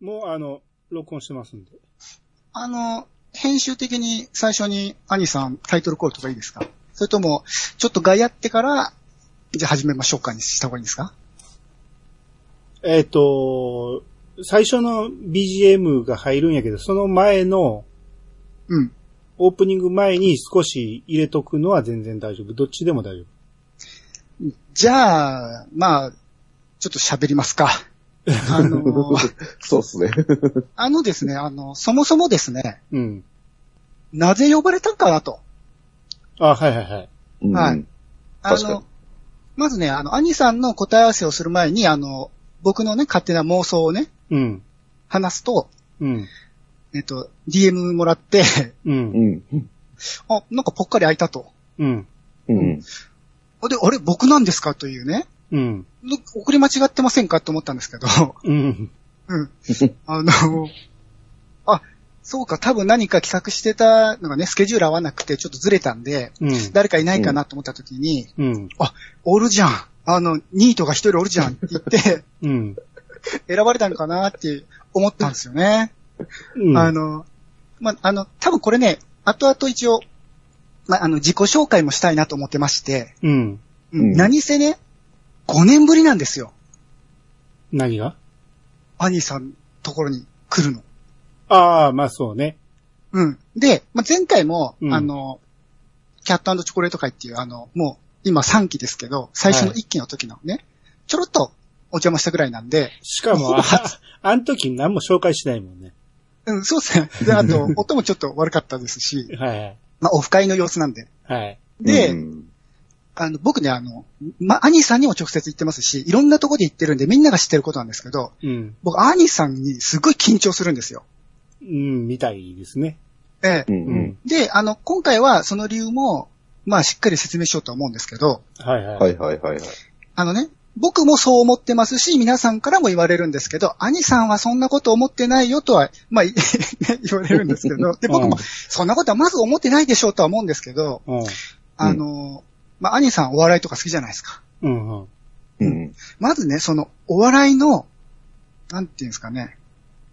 もう、あの、録音してますんで。あの、編集的に最初に兄さんタイトルコールとかいいですか？それとも、ちょっと外やってから、じゃあ始めましょうかにした方がいいですか？えっ、と、最初の BGM が入るんやけど、その前の、うん。オープニング前に少し入れとくのは全然大丈夫。どっちでも大丈じゃあ、まあ、ちょっと喋りますか。あの、そうっすね。あのですね、あの、そもそもですね、夫。うん。なぜ呼ばれたんかなと。あ、はいはいはい。うんはいあ確かにの、まずね、あの、兄さんの答え合わせをする前に、あの、僕のね、勝手な妄想をね、うん。話すと、うん。えっと、DM もらって、う。うんん。あ、なんかぽっかり開いたと。うん。うん。で、あれ、僕なんですか？というね。うん。の送り間違ってませんかと思ったんですけど、うん。うん。あの、あ、そうか、多分何か企画してたのがね、スケジュール合わなくてちょっとずれたんで、うん。誰かいないかなと思った時に、うん。おるじゃん。あの、ニートが一人おるじゃんって言って、うん。選ばれたのかなって思ったんですよね。うん。あの、まあ、あの、多分これね、後々一応、まあ、あの、自己紹介もしたいなと思ってまして、うん。うんうん何せね、5年ぶりなんですよ。何が？兄さんところに来るの。ああ、まあそうね。うん。で、まあ、前回も、うんあの、キャットチョコレート会っていう、あの、もう、今3期ですけど、最初の1期の時のね、ちょろっとお邪魔したぐらいなんで、しかも、あ、あん時何も紹介しないもんね。うん、そうですね。で、あと、音もちょっと悪かったですし、はいはい。まあ、オフ会の様子なんで。はい。で、うんあの、僕ね、あの、まあ、兄さんにも直接言ってますし、いろんなとこで言ってるんで、みんなが知ってることなんですけど、うん。僕、兄さんにすごい緊張するんですよ。うん、みたいですね。ええ。うんううんん。で、あの、今回はその理由も、まあ、しっかり説明しようとは思うんですけど、はいはい。はいはいはいはい。あのね、僕もそう思ってますし、皆さんからも言われるんですけど、兄さんはそんなこと思ってないよとは、まあ、ね 言われるんですけど、で、僕うんも、そんなことはまず思ってないでしょうとは思うんですけど、うん。あの、まあ、兄さんお笑いとか好きじゃないですか。うん。うん。うん。まずね、その、お笑いの、なんていうんですかね、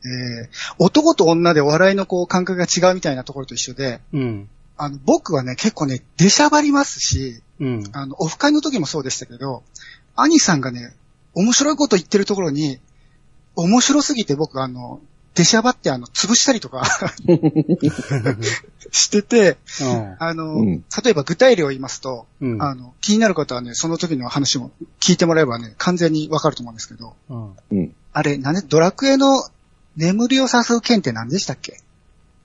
えー、男と女でお笑いのこう感覚が違うみたいなところと一緒で、うん。あの、僕はね、結構ね、出しゃばりますし、うん。あの、オフ会の時もそうでしたけど、兄さんがね、面白いこと言ってるところに、面白すぎて僕あの、出しゃばってあの、潰したりとか してて、あの、うん例えば具体例を言いますと、うん。あの、気になる方はね、その時の話も聞いてもらえばね、完全にわかると思うんですけど、うん。うん。あれ、なんで、ドラクエの眠りを誘う剣って何でしたっけ？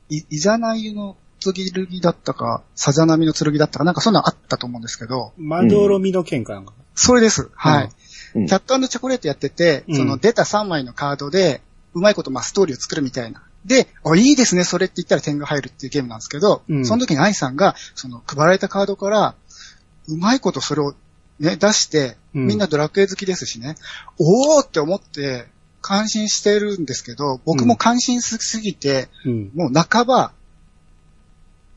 い、いざない湯の剣だったか、さざ波の剣だったか、なんかそんなのあったと思うんですけど、まどろみの剣かなんか。それです。はい。うんキャットチョコレートやってて、うんその出た3枚のカードで、うまいことまあストーリーを作るみたいな。で、あ、いいですね、それって言ったら点が入るっていうゲームなんですけど、うんその時に愛さんが、その配られたカードから、うまいことそれをね、出して、うんみんなドラクエ好きですしね、おーって思って、感心してるんですけど、僕も感心しすぎて、うん。もう半ば、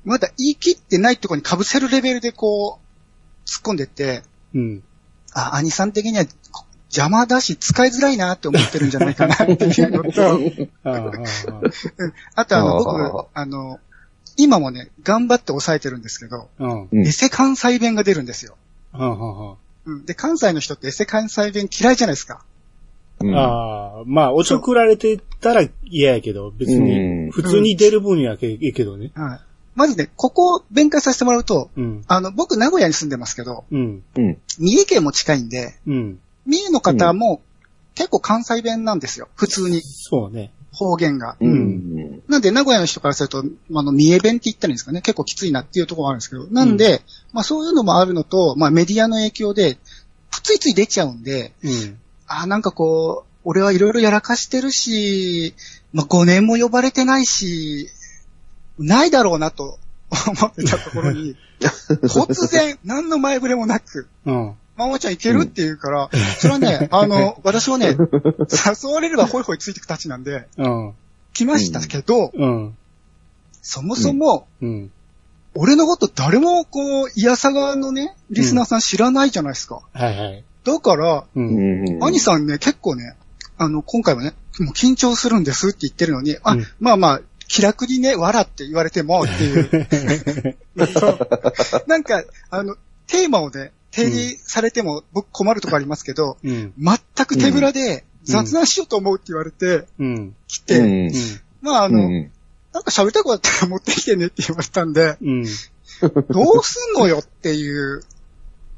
まだ言い切ってないところに被せるレベルでこう、突っ込んでって、うん。あ、兄さん的にはこ邪魔だし使いづらいなって思ってるんじゃないかなっていう のと、あとあの、僕、あの、今もね、頑張って抑えてるんですけど、エセ関西弁が出るんですよ。で、関西の人ってエセ関西弁嫌いじゃないですか。うんああ、まあ、おちょくられてたら嫌やけど、別うに、ん普通に出る分にはけいいけどね。はい。まずね、ここを弁解させてもらうと、うん。あの、僕、名古屋に住んでますけど、うん。うん。三重県も近いんで、うん。三重の方も結構関西弁なんですよ。普通に、そうね。方言が。うん。なんで、名古屋の人からすると、あの、三重弁って言ったらいいんですかね。結構きついなっていうところがあるんですけど。なんで、まあそういうのもあるのと、まあメディアの影響で、ついつい出ちゃうんで、うん。あーなんかこう、俺はいろいろやらかしてるし、まあ5年も呼ばれてないし、ないだろうなと思ってたところに、突然、何の前触れもなく、うん。まもちゃんいけるって言うから、それはね、あの、私はね、誘われればホイホイついてくたちなんで、うん。来ましたけど、うん。そもそも、うん。俺のこと誰もこう、イヤサガのね、リスナーさん知らないじゃないですか。はいはい。だから、う。うんん。兄さんね、結構ね、あの、今回はね、もう緊張するんですって言ってるのに、あ、うんまあまあ、気楽にね、笑って言われてもっていう。なんか、あの、テーマをね、提示されても僕困るとこありますけど、うん。全く手ぶらで雑談しようと思うって言われて、うん。来て、うんまああの、うん。なんか喋りたくなったら持ってきてねって言われたんで、うん。どうすんのよっていう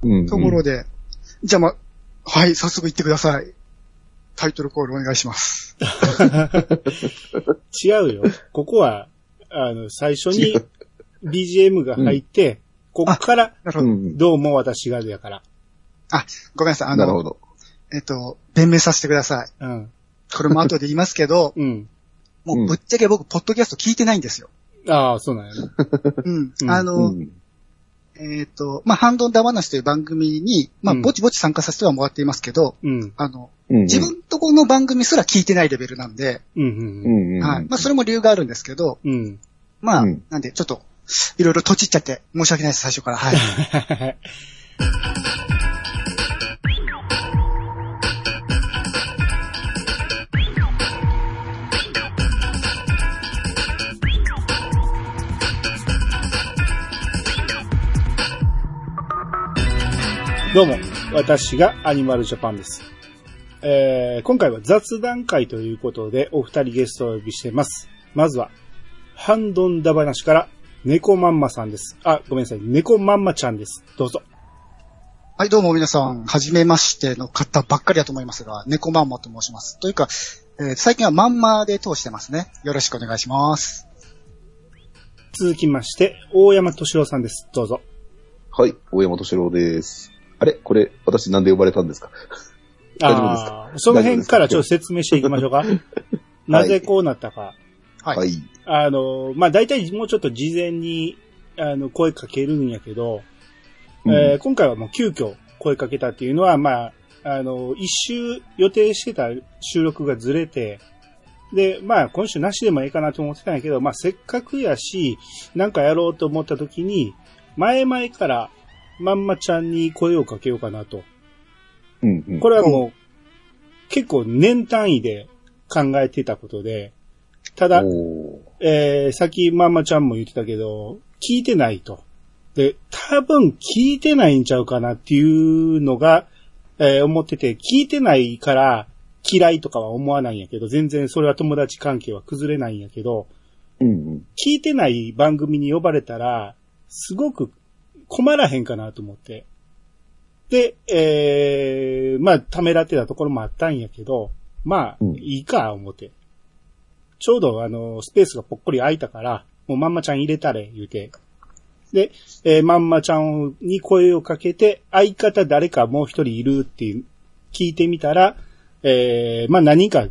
うん。ところで、じゃあまあ、はい、早速言ってください。タイトルコールお願いします。違うよ。ここは、あの、最初に BGM が入って、こっから、ど。うも私がやから。ごめんなさい。あの、なるほど。えっと、弁明させてください。うん。これも後で言いますけど、うん。もうぶっちゃけ僕、ポッドキャスト聞いてないんですよ。ああ、そうなんやね。うん。うんあの、うんえっ、と、まあ、ハンドンダ話という番組に、まあ、うんぼちぼち参加させてはもらっていますけど、うん。あの、うん。自分とこの番組すら聞いてないレベルなんで、うん。う。うんん。はい。まあ、それも理由があるんですけど、うん。まあ、うんなんで、ちょっと、いろいろとちっちゃって、申し訳ないです、最初から。はい。どうも、私がアニマルジャパンです。えー、今回は雑談会ということで、お二人ゲストをお呼びしています。まずは、ハンドンダ話から、猫まんまさんです。あ、ごめんなさい、猫まんまちゃんです。どうぞ。はい、どうも皆さん、はじめましての方ばっかりだと思いますが、猫まんまと申します。というか、えー最近はまんまで通してますね。よろしくお願いします。続きまして、大山敏郎さんです。どうぞ。はい、大山敏郎です。あれ？これ、私なんで呼ばれたんですか？大丈夫ですあーその辺からちょっと説明していきましょうか。なぜこうなったか。はい。はい。あの、まあ、大体もうちょっと事前に、あの、声かけるんやけど、えー今回はもう急遽声かけたっていうのは、まあ、あの、一周予定してた収録がずれて、で、まあ、今週なしでもいいかなと思ってたんやけど、まあ、せっかくやし、なんかやろうと思った時に、前々から、まんまちゃんに声をかけようかなと。うんうん。これはもう、結構年単位で考えてたことで、ただ、えー、さっきまんまちゃんも言ってたけど、聞いてないと。で、多分聞いてないんちゃうかなっていうのが、えー思ってて、聞いてないから嫌いとかは思わないんやけど、全然それは友達関係は崩れないんやけど、うんうん。聞いてない番組に呼ばれたら、すごく困らへんかなと思って。で、えー、まあ、ためらってたところもあったんやけど、まあ、うんいいか、思って。ちょうどあの、スペースがぽっこり空いたから、もうまんまちゃん入れたれ、言うて。で、えーまんまちゃんに声をかけて、相方誰かもう一人いるっていう、聞いてみたら、えー、まあ何人か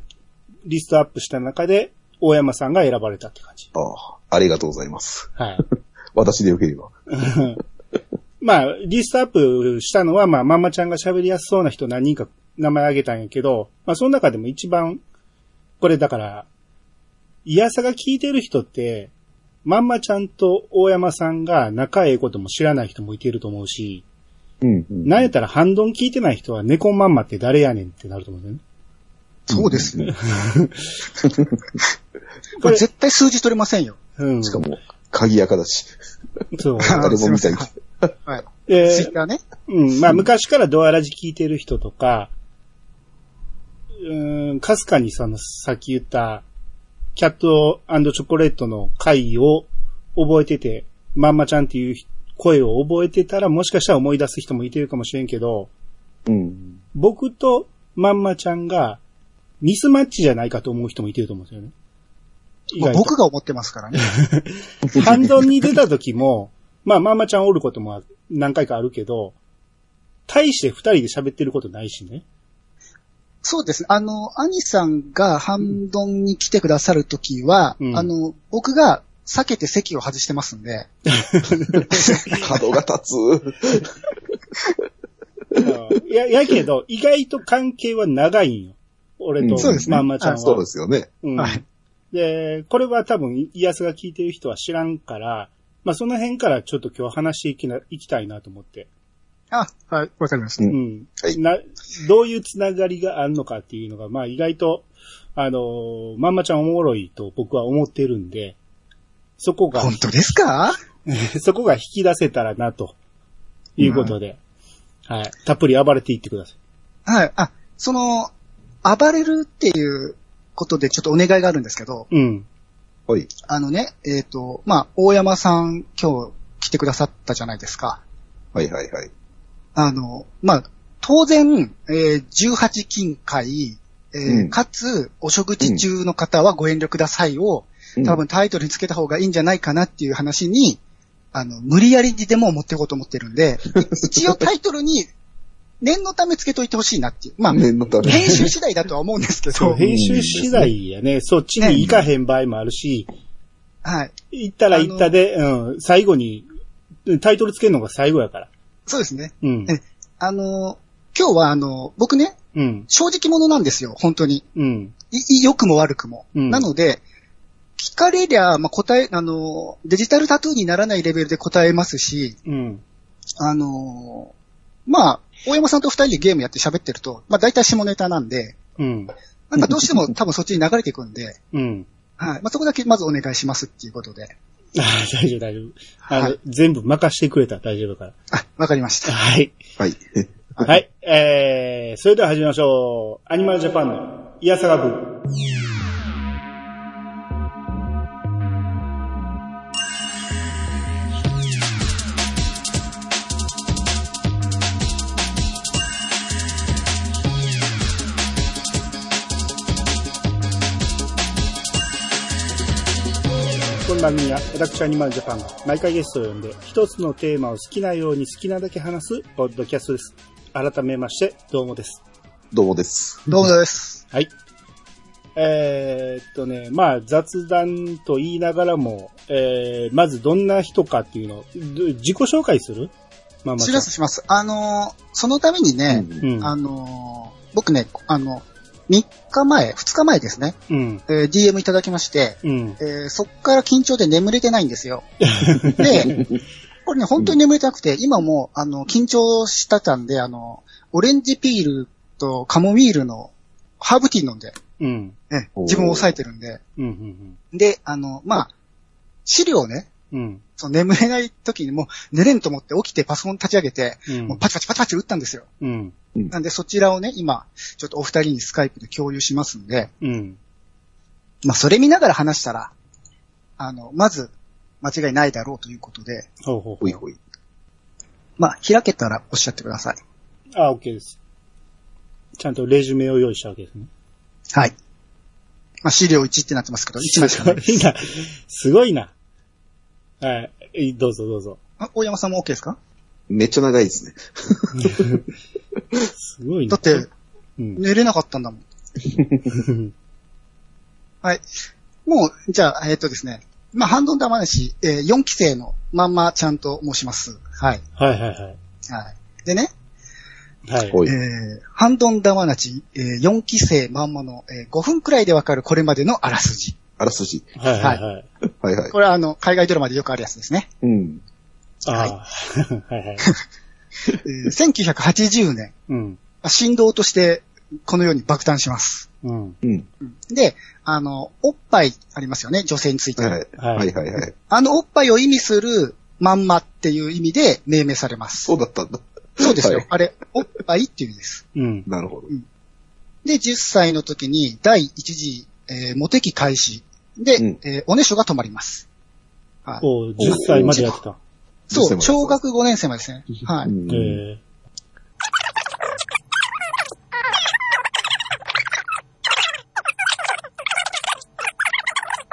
リストアップした中で、大山さんが選ばれたって感じ。ああ、ありがとうございます。はい。私でよければ。まあ、リストアップしたのは、まあ、まんまちゃんが喋りやすそうな人何人か名前挙げたんやけど、まあ、その中でも一番、これだから、イヤサが聞いてる人って、まんまちゃんと大山さんが仲ええことも知らない人もいてると思うし、うんうん。なんやったらハンドン聞いてない人は猫まんまって誰やねんってなると思うんだよね。そうですね。これ絶対数字取れませんよ。うん。しかも、鍵垢だし。そう。誰も見たい。はい。でツイッターね。うん、まあ昔からドアラジ聞いてる人とか、うーん、かすかにその、さっき言った、キャットチョコレートの回を覚えてて、まんまちゃんっていう声を覚えてたら、もしかしたら思い出す人もいてるかもしれんけど、うん。僕とまんまちゃんがミスマッチじゃないかと思う人もいてると思うんですよね。僕が思ってますからね。ハンドンに出た時も、まあ、まんまちゃんおることも何回かあるけど、大して二人で喋ってることないしね。そうですね。あの、兄さんがハンドンに来てくださるときは、うんあの、僕が避けて席を外してますんで、角が立つ。うんいや、やけど、意外と関係は長いんよ。俺とうんそうですねまんまちゃんは。そうですよね。うんはいで、これは多分、イヤスが聞いてる人は知らんから、まあ、その辺からちょっと今日話していきな、いきたいなと思って。あ、はい、わかりました。ううん。はいな、どういうつながりがあるのかっていうのが、まあ意外と、あの、まんまちゃんおもろいと僕は思ってるんで、そこが、本当ですか？そこが引き出せたらな、ということで、はい。たっぷり暴れていってください。はい。あ、その、暴れるっていうことでちょっとお願いがあるんですけど、うん。はい。あのね、えっ、と、まあ、大山さん今日来てくださったじゃないですか。はいはいはい。あの、まあ、当然、えー18金会、えーうんかつ、お食事中の方はご遠慮くださいを、うん多分タイトルにつけた方がいいんじゃないかなっていう話に、あの、無理やりにでも持っていこうと思ってるんで、一応タイトルに 念のためつけといてほしいなっていう。まあ、念のため。編集次第だとは思うんですけそう、ど、編集次第やね。そっちに行かへん場合もあるし、はい。行ったら行ったで、うん、最後に、タイトルつけるのが最後やから。そうですね。うん。えあの、今日はあの、僕ね、うん。正直者なんですよ、本当に。うん。良くも悪くも。うんなので、聞かれりゃ、まあ、答え、あの、デジタルタトゥーにならないレベルで答えますし、うん。あの、まあ、大山さんと二人でゲームやって喋ってると、まあ、大体下ネタなんで、うん。なんかどうしても多分そっちに流れていくんで、うん。はい。まあ、そこだけまずお願いしますっていうことで。あ大丈夫、大丈夫。あの、はい全部任してくれたら大丈夫だかあ、わかりました。ら。はい。はい。はい。えー、それでは始めましょう。アニマルジャパンのイヤサガ部。こ番組は私アニマルジャパンが毎回ゲストを呼んで一つのテーマを好きなように好きなだけ話すポッドキャストです。改めまして、どうもです。どうもです。どうもです。はい。えーっとね、まあ雑談と言いながらも、えー、まずどんな人かっていうのを、ど自己紹介する？まあまあしますします。あの、そのためにね、うんうん。あの、僕ね、あの、3日前、2日前ですね、うん。えー DM いただきまして、うん。えーそっから緊張で眠れてないんですよ。で、これね、本当に眠れてなくて、今もう、あの、緊張したたんで、あの、オレンジピールとカモミールのハーブティー飲んで、うん。ね、自分を抑えてるんで、うん。うん。で、あの、まあ、資料をね、うん。その眠れない時にもう寝れんと思って起きてパソコン立ち上げて、うん。もうパチパチパチパチ打ったんですよ。うん。なんでそちらをね、今、ちょっとお二人にスカイプで共有しますんで、うん。まあ、それ見ながら話したら、あの、まず、間違いないだろうということで、ほうほうほほいほい。まあ、開けたらおっしゃってください。う。あ、OK です。ちゃんとレジュメを用意したわけですね。はい。まあ、資料1ってなってますけど、1枚しかない。すごいな。すごいな。はい。どうぞどうぞ。あ大山さんも OK ですか？めっちゃ長いですね。すごいな。だって、うん。寝れなかったんだもん。はい。もう、じゃあ、えっ、とですね。まあ、ハンドンダ話、えー4期生のまんまちゃんと申します。はい。はいはいはい。はい。でね、はい。えー、ハンドンダ話、えー4期生まんまの、えー5分くらいでわかるこれまでのあらすじ。あらすじ。はいはいはい。はいはい。これはあの、海外ドラマでよくあるやつですね。うん。ああ。はい はいはい。えー1980年、うん。振動としてこのように爆誕します。うん。うん。で、あの、おっぱいありますよね、女性についてはいの。はい。はいはいはい。あのおっぱいを意味するまんまっていう意味で命名されます。そうだったんだ。そうですよ。はいあれ、おっぱいっていう意味です。うん。なるほど。で、10歳の時に第一次、えーモテ期開始。で、うんえーおねしょが止まります。はい。おう10歳までやってた。そう、10小学5年生までですね。はい。うんえ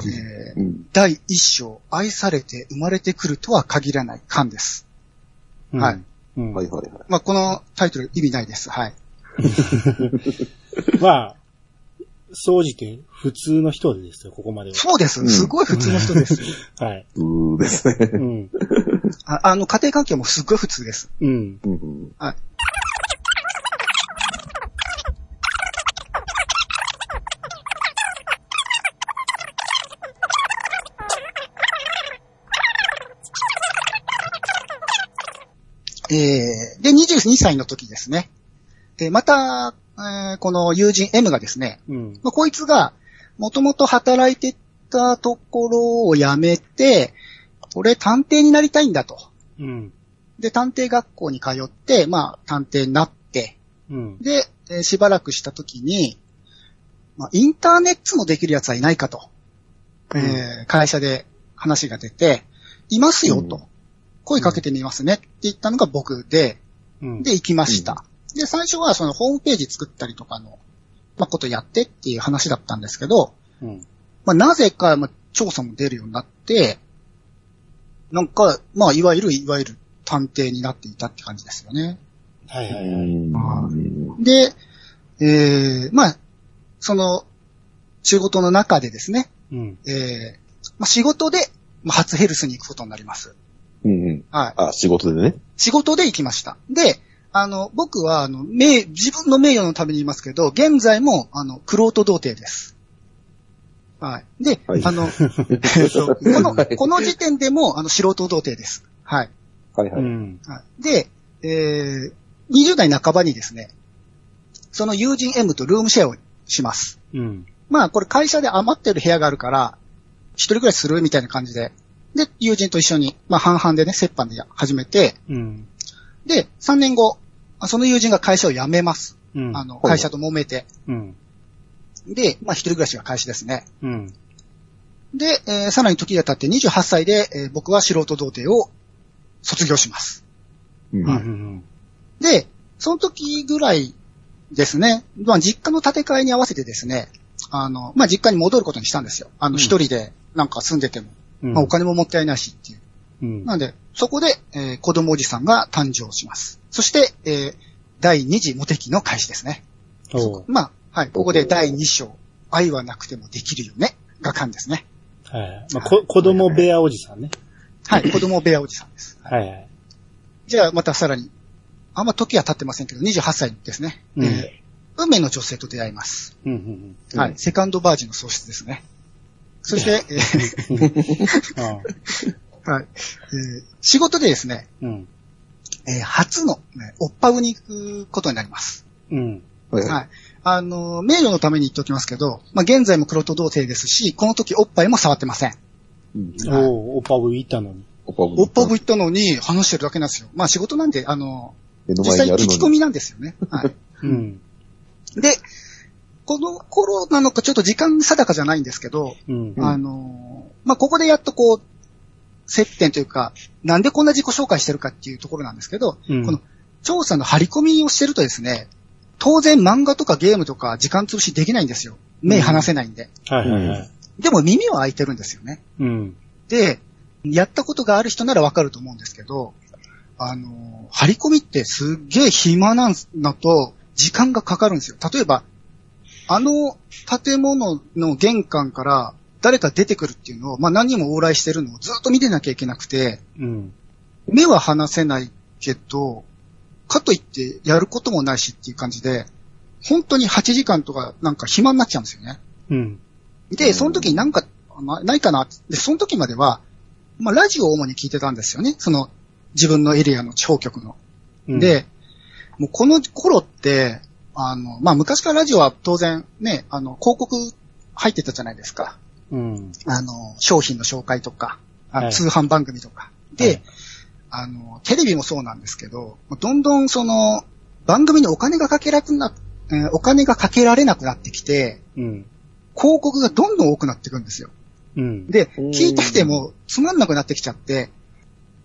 えーうん。第一章、愛されて生まれてくるとは限らない感です。ーうんはい。うん。はいはいはい。まあ、このタイトル意味ないです。はい。まあ、総じて普通の人ですよ、ここまでは。そうです。うんすごい普通の人です。はい。うーですね。うん。ああの、家庭環境もすっごい普通です。うん。うんうんはい。えー、で、22歳の時ですね。えーまた、えーこの友人 M がですね、うん。まあ、こいつが、もともと働いてたところを辞めて、俺探偵になりたいんだと。うん。で、探偵学校に通って、まあ、探偵になって、うん。で、えーしばらくしたときに、まあ、インターネットもできるやつはいないかと、えー会社で話が出て、いますよと、うん声かけてみますねって言ったのが僕で、うん。で、行きました。で、最初はそのホームページ作ったりとかの、まあ、ことやってっていう話だったんですけど、うん。まあ、なぜか、まあ、調査も出るようになって、なんか、まあ、いわゆる、いわゆる探偵になっていたって感じですよね。はいはいはい。で、えー、まあ、その、仕事の中でですね、うん。えー、まあ、仕事で、まあ、初ヘルスに行くことになります。うんうん。はい。あ、仕事でね。仕事で行きました。で、あの、僕は、あの、名、自分の名誉のために言いますけど、現在も、あの、クロート童貞です。はい。で、はいあの、この、この時点でも、あの、素人童貞です。はい。はいはい。で、えー、20代半ばにですね、その友人 M とルームシェアをします。うん。まあ、これ会社で余ってる部屋があるから、一人暮らしするみたいな感じで。で、友人と一緒に、まあ、半々でね、折半でや始めて、うん。で、3年後、あその友人が会社を辞めます。うん。あの、会社と揉めて。うん。で、まあ、一人暮らしが開始ですね。うん。で、えーさらに時が経って28歳で、えー僕は素人童貞を卒業します。で、その時ぐらいですね、まあ、実家の建て替えに合わせてですね、あの、まあ、実家に戻ることにしたんですよ。あの、うん一人でなんか住んでても、うん。まあ、お金ももったいないしっていう。うん。なので、そこで、えー子供おじさんが誕生します。そして、えー第2次モテ期の開始ですね。まあ、はい、ここで第2章、愛はなくてもできるよね、が勘ですね。はい。まあ、こ、子供部屋おじさんね。はい、子供部屋おじさんです。はいはい。じゃあ、またさらに、あんま時は経ってませんけど、28歳ですね。うんえー運命の女性と出会います。うん。うん。うんはい。セカンドバージンの喪失ですね。そして、え はい。えー仕事でですね、うん。えー初の、ね、おっぱうに行くことになります。うん。はいはい。あの、名誉のために言っておきますけど、まあ、現在も黒と童貞ですし、この時おっぱいも触ってません。うんおう、おパブ行ったのに。おっぱおっぱぶ行ったのに話してるだけなんですよ。まあ仕事なんで、あの、目の実際。聞き込みなんですよね。はい。うん。で、この頃なのかちょっと時間定かじゃないんですけど、うん。うんあのーまあ、ここでやっとこう、接点というか、なんでこんな自己紹介してるかっていうところなんですけど、うんこの調査の張り込みをしてるとですね、当然漫画とかゲームとか時間潰しできないんですよ。目離せないんで。はいはいはい。でも耳は開いてるんですよね。うん。で、やったことがある人ならわかると思うんですけど、あのー張り込みってすっげえ暇なんのと、時間がかかるんですよ。例えば、あの建物の玄関から誰か出てくるっていうのを、まあ何人も往来してるのをずっと見てなきゃいけなくて、うん。目は離せないけど、かといってやることもないしっていう感じで、本当に8時間とかなんか暇になっちゃうんですよね。うん。で、その時になんか、まないかなってで、その時までは、まあ、ラジオを主に聞いてたんですよね。その、自分のエリアの地方局の。うん、で、もうこの頃って、あの、まあ、昔からラジオは当然ね、あの、広告入ってたじゃないですか。うん。あの、商品の紹介とか、あのはい通販番組とか。で、はいあの、テレビもそうなんですけど、どんどんその、番組にお金がかけられな、えーお金がかけられなくなってきて、うん。広告がどんどん多くなっていくんですよ。うん。で、うん聞いててもつまんなくなってきちゃって、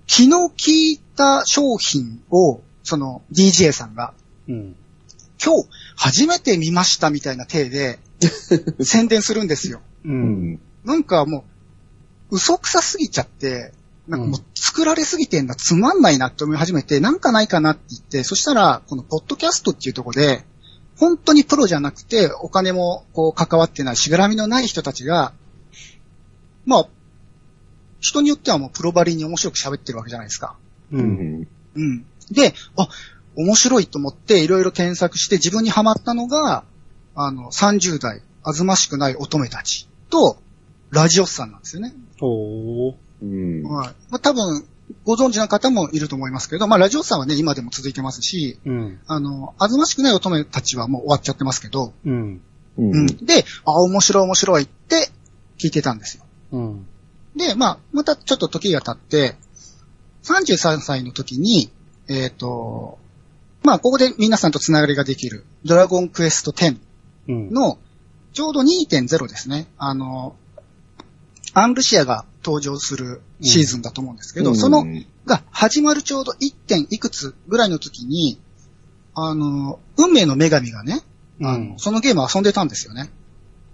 昨日聞いた商品を、その DJ さんが、うん。今日初めて見ましたみたいな体で 宣伝するんですよ。う。うんん。なんかもう、嘘くさすぎちゃって、なんかもう作られすぎてんだ、つまんないなって思い始めて、なんかないかなって言って、そしたら、このポッドキャストっていうところで、本当にプロじゃなくて、お金もこう関わってない、しがらみのない人たちが、まあ、人によってはもうプロバリに面白く喋ってるわけじゃないですか。う。うんん。うん。で、あ、面白いと思っていろいろ検索して自分にハマったのが、あの、30代、あずましくない乙女たちと、ラジオスさんなんですよね。おー。うん。はい。まあ、多分、ご存知の方もいると思いますけど、まあ、ラジオさんはね、今でも続いてますし、うん。あの、あずましくない乙女たちはもう終わっちゃってますけど、うん。うんうん。で、あ、面白い面白いって聞いてたんですよ。うん。で、まあ、またちょっと時が経って、33歳の時に、えっ、と、まあ、ここで皆さんとつながりができる、ドラゴンクエスト10うん。の、ちょうど2.0ですね。あの、アンルシアが登場するシーズンだと思うんですけど、うんその、が始まるちょうど 1. 点いくつぐらいの時に、あの、運命の女神がね、あのそのゲーム遊んでたんですよね。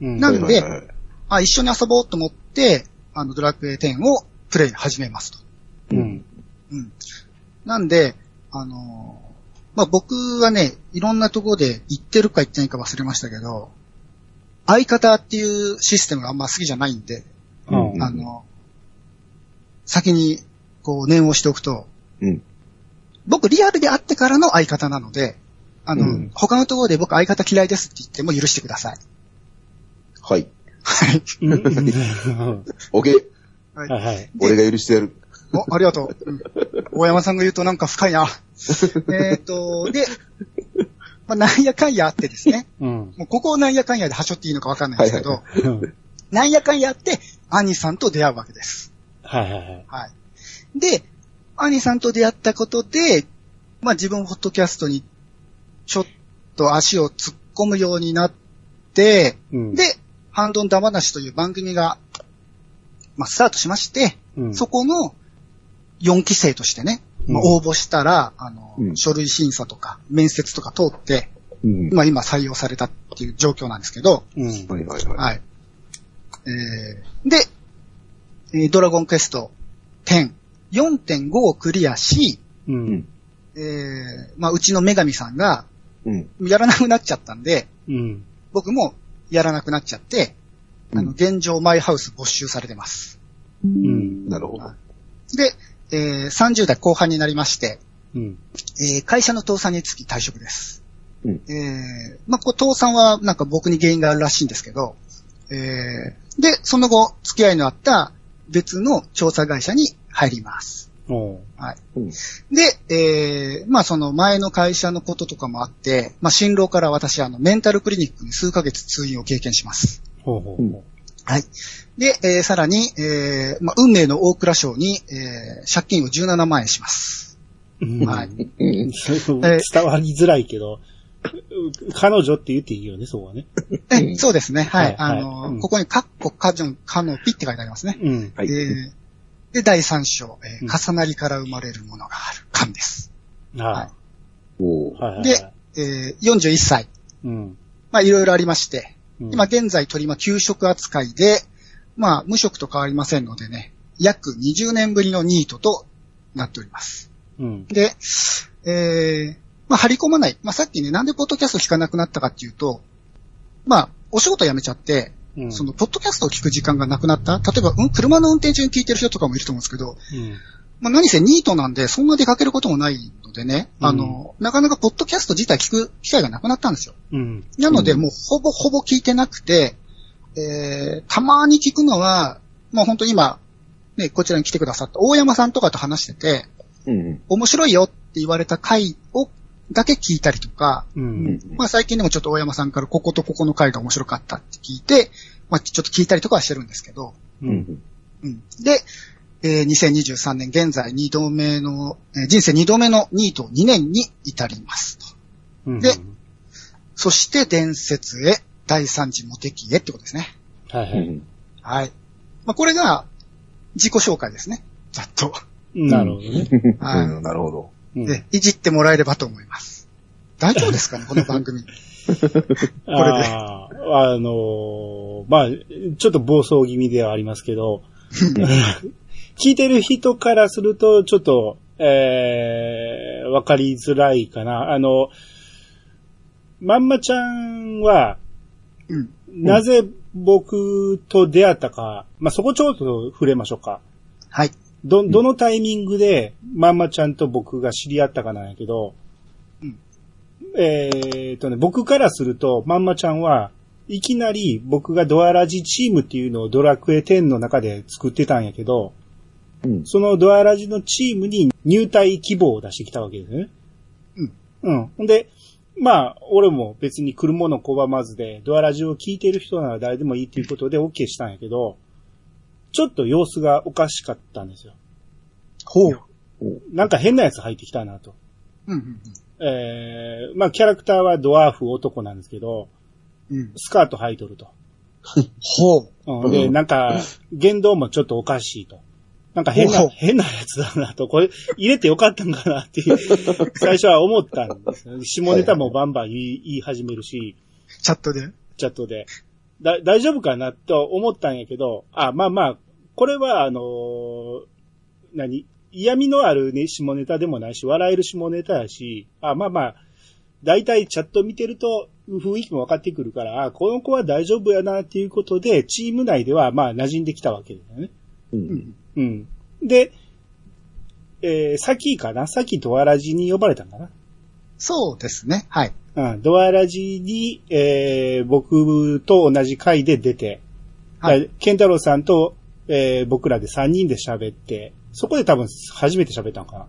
うん。なんではいはいはいあ、一緒に遊ぼうと思って、あの、ドラクエ10をプレイ始めますと。うん。うん。なんで、あのーまあ、僕はね、いろんなところで言ってるか言ってないか忘れましたけど、相方っていうシステムがあんま好きじゃないんで、うんあの、先に、こう、念をしておくと、うん。僕リアルで会ってからの相方なので、あの、うん他のところで僕相方嫌いですって言っても許してください。はい。はい。うん。OK。はいはいはい。俺が許してやる。お、ありがとう。うん大山さんが言うとなんか深いな。えっと、で、まあ、なんやかんやあってですね。うん。もうここをなんやかんやではしょっていいのかわかんないですけど、なんやかんやあって、兄さんと出会うわけです。はいはいはい。はい。で、兄さんと出会ったことで、まあ自分ポッドキャストにちょっと足を突っ込むようになって、うん、で、ハンドンダ話という番組が、まあスタートしまして、うん、そこの4期生としてね、まあうん応募したら、あの、うん書類審査とか面接とか通って、うん。まあ今採用されたっていう状況なんですけど、うん。はいはいはい。はい。えー、で、えードラゴンクエスト10、4.5をクリアし、うん。えー、まあうちの女神さんがうん。やらなくなっちゃったんで、うん。僕もやらなくなっちゃって、あの、うん現状マイハウス没収されてます。うん。なるほど。で、えー、30代後半になりまして、うん。えー会社の倒産につき退職です。うんえーまあ、こう倒産はなんか僕に原因があるらしいんですけど、えーで、その後、付き合いのあった別の調査会社に入ります。はい。うん。で、えーまあその前の会社のこととかもあって、まあ新郎から私あのメンタルクリニックに数ヶ月通院を経験します。ほうほうほはい。で、えーさらに、えーまあ運命の大蔵省に、えー借金を17万円します。う。うんはい 伝わりづらいけど、彼女って言っていいよね、そこはね。えそうですね。はい。はいはいあの、うんここにカッコ、カジョン、カノピって書いてありますね。うん。はい。えーで、第3章、えーうん重なりから生まれるものがある。勘です。はい。はいはい。で、えー41歳。うん。まあ、いろいろありまして、うん今現在取りま、休職扱いで、まあ、無職と変わりませんのでね、約20年ぶりのニートとなっております。うん。で、えー、まあ、張り込まない。まあ、さっきね、なんでポッドキャスト聞かなくなったかっていうと、まあ、お仕事辞めちゃって、うん。その、ポッドキャストを聞く時間がなくなった例えば、うん、車の運転中に聞いてる人とかもいると思うんですけど、うん。まあ、何せニートなんで、そんな出かけることもないのでね、うんあの、なかなかポッドキャスト自体聞く機会がなくなったんですよ。うん。なので、うんもうほぼほぼ聞いてなくて、えー、たまに聞くのは、まあ本当今、ね、こちらに来てくださった大山さんとかと話してて、うん。面白いよって言われた回を、だけ聞いたりとか、う。うんん。まあ最近でもちょっと大山さんからこことここの回が面白かったって聞いて、まあちょっと聞いたりとかはしてるんですけど、う。うんん。うん。で、えー2023年現在2度目の、えー人生2度目のニート2年に至りますと。うん。でそして伝説へ、第三次モテ期へってことですね。はいはい。うん。はい。まあ、これが、自己紹介ですね。ざっと。なるほどね。はいうんなるほど。うんで、いじってもらえればと思います。大丈夫ですかね、この番組。ああ、あのーまあ、ちょっと暴走気味ではありますけど、聞いてる人からすると、ちょっと、えー、わかりづらいかな。あの、まんまちゃんは、うん。なぜ僕と出会ったか、まあ、そこちょっと触れましょうか。はい。ど、どのタイミングで、まんまちゃんと僕が知り合ったかなんやけど、うんえーっとね、僕からすると、まんまちゃんは、いきなり僕がドアラジチームっていうのをドラクエ10の中で作ってたんやけど、うん。そのドアラジのチームに入隊希望を出してきたわけですよね。うん。うんで、まあ、俺も別に来るもの拒まずで、ドアラジを聞いてる人なら誰でもいいっていうことで OK したんやけど、ちょっと様子がおかしかったんですよ。ほう。なんか変なやつ入ってきたなと。うんうんえー、まあキャラクターはドワーフ男なんですけど、うん。うん。スカート履いとると。ほう。うん、で、うんなんか、言動もちょっとおかしいと。なんか変な、変なやつだなと。これ、入れてよかったんかなっていう、最初は思ったんですよ。下ネタもバンバン言い言い始めるし、チャットで？チャットで。だ、大丈夫かなと思ったんやけど、あ、まあまあ、これはあのー何？嫌味のあるね、下ネタでもないし、笑える下ネタやし、あ、まあまあ、大体チャット見てると雰囲気も分かってくるから、あ、この子は大丈夫やなっていうことで、チーム内ではまあ馴染んできたわけですよね。う。うんん。うん。で、えー、さっきかな？さっきドアラジに呼ばれたんかな？そうですね。はい。うん、ドアラジに、えー、僕と同じ回で出て、はいケンタロウさんと、えー、僕らで3人で喋って、そこで多分初めて喋ったのかな？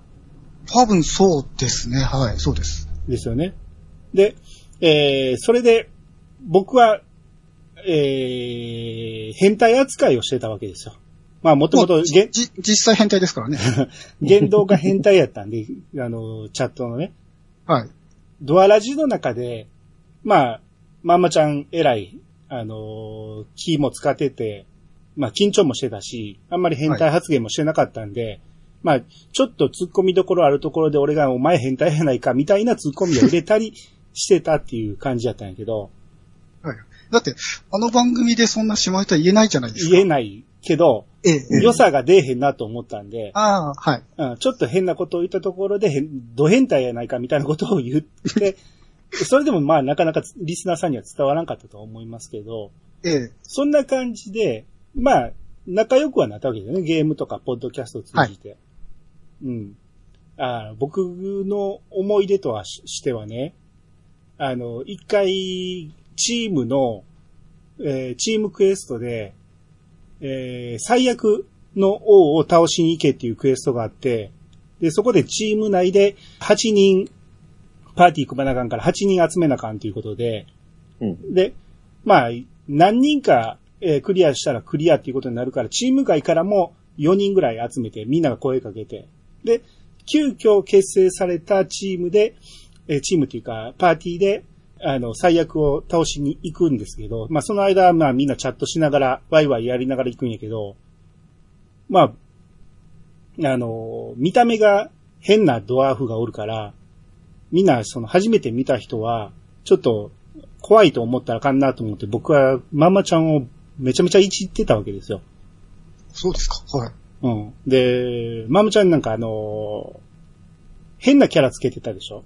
多分そうですね。はい。そうです。ですよね。で、えー、それで、僕は、えー、変態扱いをしてたわけですよ。まあ、もともと、実際変態ですからね。言動が変態やったんで、あの、チャットのね。はい。ドアラジの中で、まあ、まんまちゃん偉い、あのー、キーも使ってて、まあ、緊張もしてたし、あんまり変態発言もしてなかったんで、まあ、ちょっと突っ込みどころあるところで俺がお前変態やないかみたいな突っ込みを入れたりしてたっていう感じだったんやけど、はい。だって、あの番組でそんな下ネタ言えないじゃないですか。言えないけど、ええ。ええ良さが出えへんなと思ったんで、ああ、はい。うん、ちょっと変なことを言ったところで、変ド変態やないかみたいなことを言って、それでもまあなかなかリスナーさんには伝わらんかったとは思いますけど、ええ。そんな感じで、まあ、仲良くはなったわけですよね。ゲームとかポッドキャストを通じて。うん。あ僕の思い出とはししてはね、あの、一回、チームの、えーチームクエストで、えー最悪の王を倒しに行けっていうクエストがあって、で、そこでチーム内で8人、パーティー組まなあかんから8人集めなあかんということで、うん。で、まあ、何人か、えークリアしたらクリアっていうことになるから、チーム外からも4人ぐらい集めて、みんなが声かけて、で、急遽結成されたチームで、えーチームっていうか、パーティーで、あの、最悪を倒しに行くんですけど、まあ、その間、まあ、みんなチャットしながら、ワイワイやりながら行くんやけど、まあ、あの、見た目が変なドワーフがおるから、みんな、その、初めて見た人は、ちょっと、怖いと思ったらあかんなと思って、僕はママちゃんをめちゃめちゃいじってたわけですよ。そうですか？はい。うん。で、ママちゃんなんかあの変なキャラつけてたでしょ？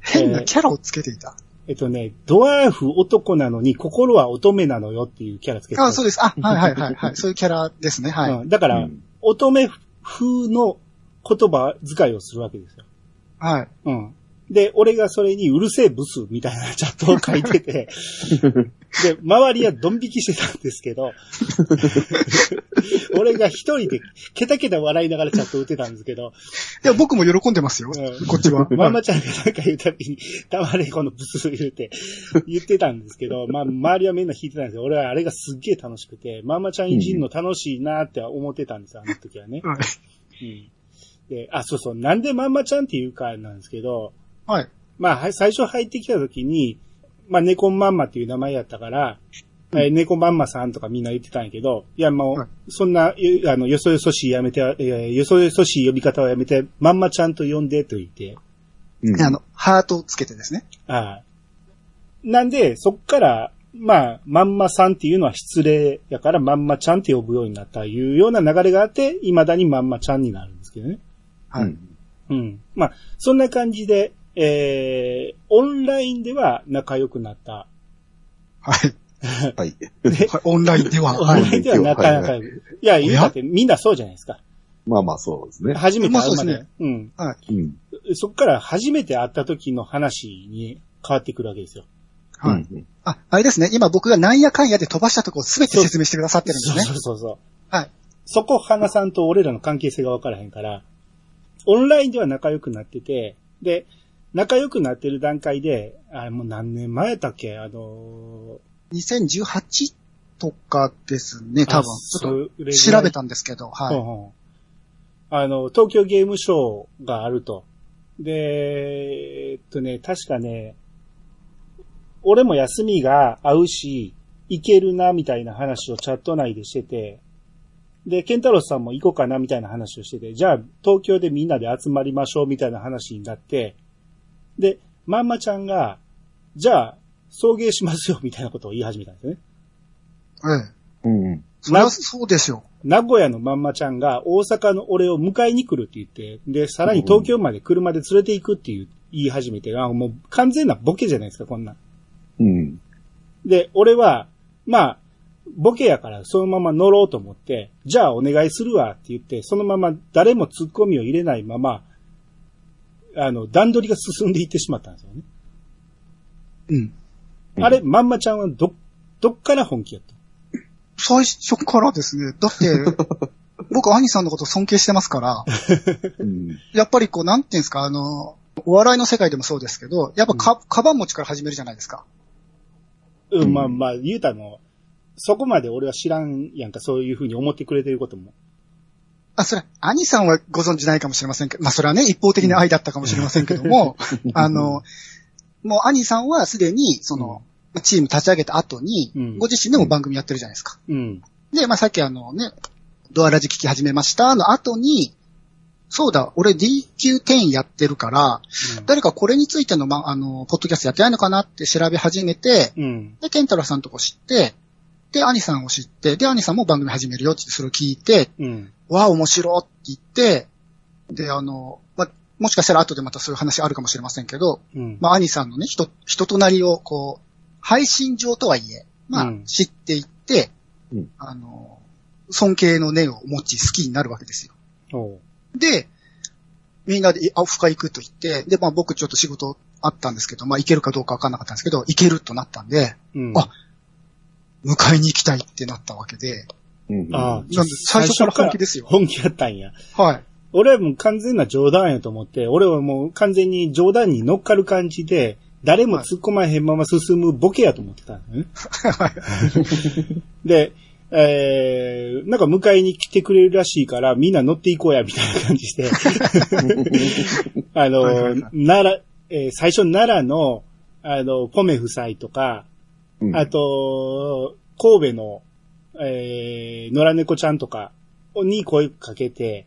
変なキャラをつけていた？えっとね、ドワーフ男なのに心は乙女なのよっていうキャラつけてた。あそうです。あ、はいはいはいはい。そういうキャラですね。はい。うんだから、うん乙女風の言葉遣いをするわけですよ。はい。うん。で、俺がそれにうるせえブスみたいな チャットを書いてて、で、周りはドン引きしてたんですけど、俺が一人でケタケタ笑いながらチャット打ってたんですけど、いや、僕も喜んでますよ。うんこっちは。ママちゃんがなんか言うたびに、たまにこのブス言うて、言ってたんですけど、まあ、周りはみんな引いてたんですよ。俺はあれがすっげえ楽しくて、ママちゃんいじんの楽しいなって思ってたんですよ、あの時はね。はい。うん。で、あ、そうそう、なんでママちゃんっていうかなんですけど、はい。まあ、はい最初入ってきた時に、まあ、猫マンマっていう名前やったから、えー猫マンマさんとかみんな言ってたんやけど、いや、もう、はいそんな、ゆあの、よそよそしいやめて、えーよそよそしい呼び方をやめて、マンマちゃんと呼んでと言って、うんあの、ハートをつけてですね。ああなんで、そっから、まあ、まんまさんっていうのは失礼やから、まんまちゃんって呼ぶようになったいうような流れがあって、未だにまんまちゃんになるんですけどね。はい。うんうん。まあ、そんな感じで、えー、オンラインでは仲良くなった。はい。はい。はいオンラインでは。オンはい。ラインでは仲良く。いや、言うたってみんなそうじゃないですか。まあまあそうですね。初めて会うまで。まあそうですうん。はい。うん。そっから初めて会った時の話に変わってくるわけですよ。はい。うんあ、あれですね。今僕がなんやかんやで飛ばしたところすべて説明してくださってるんですね。そうそうそう。はい。そこ花さんと俺らの関係性が分からへんから、オンラインでは仲良くなってて、で、仲良くなってる段階で、あもう何年前だっけ？あの2018とかですね、多分。ちょっとと調べたんですけど、はい。うんうんあの、東京ゲームショウがあると。で、えっとね、確かね、俺も休みが合うし、行けるな、みたいな話をチャット内でしてて、で、ケンタロスさんも行こうかな、みたいな話をしてて、じゃあ、東京でみんなで集まりましょう、みたいな話になって、で、まんまちゃんが、じゃあ、送迎しますよ、みたいなことを言い始めたんですね。ええ。うん。そりゃそうですよ。名古屋のまんまちゃんが大阪の俺を迎えに来るって言って、で、さらに東京まで車で連れて行くっていう言い始めて、あもう完全なボケじゃないですか、こんなん。うん。で、俺は、まあ、ボケやからそのまま乗ろうと思って、じゃあお願いするわって言って、そのまま誰も突っ込みを入れないまま、あの、段取りが進んでいってしまったんですよね。うん。あれ、まんまちゃんはど、どっから本気やった？最初からですね。だって、僕、兄さんのこと尊敬してますから、うん。やっぱりこう、なんていうんですか、あの、お笑いの世界でもそうですけど、やっぱか、カバン持ちから始めるじゃないですか。うん、まあまあ、言うたらもう、そこまで俺は知らんやんか、そういうふうに思ってくれてることも。あ、それ、兄さんはご存知ないかもしれませんけど、まあそれはね、一方的な愛だったかもしれませんけども、あの、もう兄さんはすでに、その、チーム立ち上げた後に、うんご自身でも番組やってるじゃないですか。うん。で、まあさっきあのね、ドアラジ聞き始めましたの後に、そうだ、俺 DQ10 やってるから、誰かこれについての、ま、あの、ポッドキャストやってないのかなって調べ始めて、うん。で、ケンタロウさんとこ知って、で、兄さんを知って、で、兄さんも番組始めるよってそれを聞いて、うん。わあ、面白って言って、で、あの、ま、もしかしたら後でまたそういう話あるかもしれませんけど、うん。まあ、兄さんのね、人、人となりを、こう、配信上とはいえ、まあ、うん知っていって、うんあの、尊敬の念を持ち好きになるわけですよ。おうで、みんなで、あ、オフ会行くと言って、で、まあ僕ちょっと仕事あったんですけど、まあ行けるかどうかわかんなかったんですけど、行けるとなったんで、うん。あ迎えに行きたいってなったわけで、うん。ああ最初から本気ですよ本気やったんや。はい。俺はもう完全な冗談やと思って、俺はもう完全に冗談に乗っかる感じで、誰も突っ込まへんまま進むボケやと思ってたのね。で、えー、なんか迎えに来てくれるらしいから、みんな乗っていこうや、みたいな感じで。あの、はいはいはい奈良、えー最初奈良の、あの、ポメ夫妻とか、うん。あと、神戸の、えー、野良猫ちゃんとかに声かけて、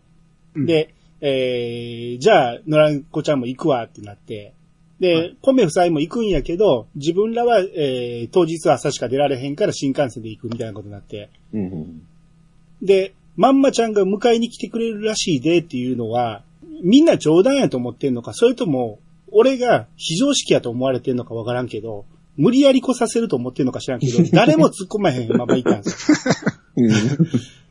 うん。で、えー、じゃあ、野良猫ちゃんも行くわってなって、で、はい。ポメ夫妻も行くんやけど、自分らは、えー、当日は朝しか出られへんから新幹線で行くみたいなことになって、うん。で、まんまちゃんが迎えに来てくれるらしいでっていうのは、みんな冗談やと思ってんのか、それとも、俺が非常識やと思われてんのかわからんけど、無理やり来させると思ってんのか知らんけど、誰も突っ込まへんまま行ったんですよ。うん。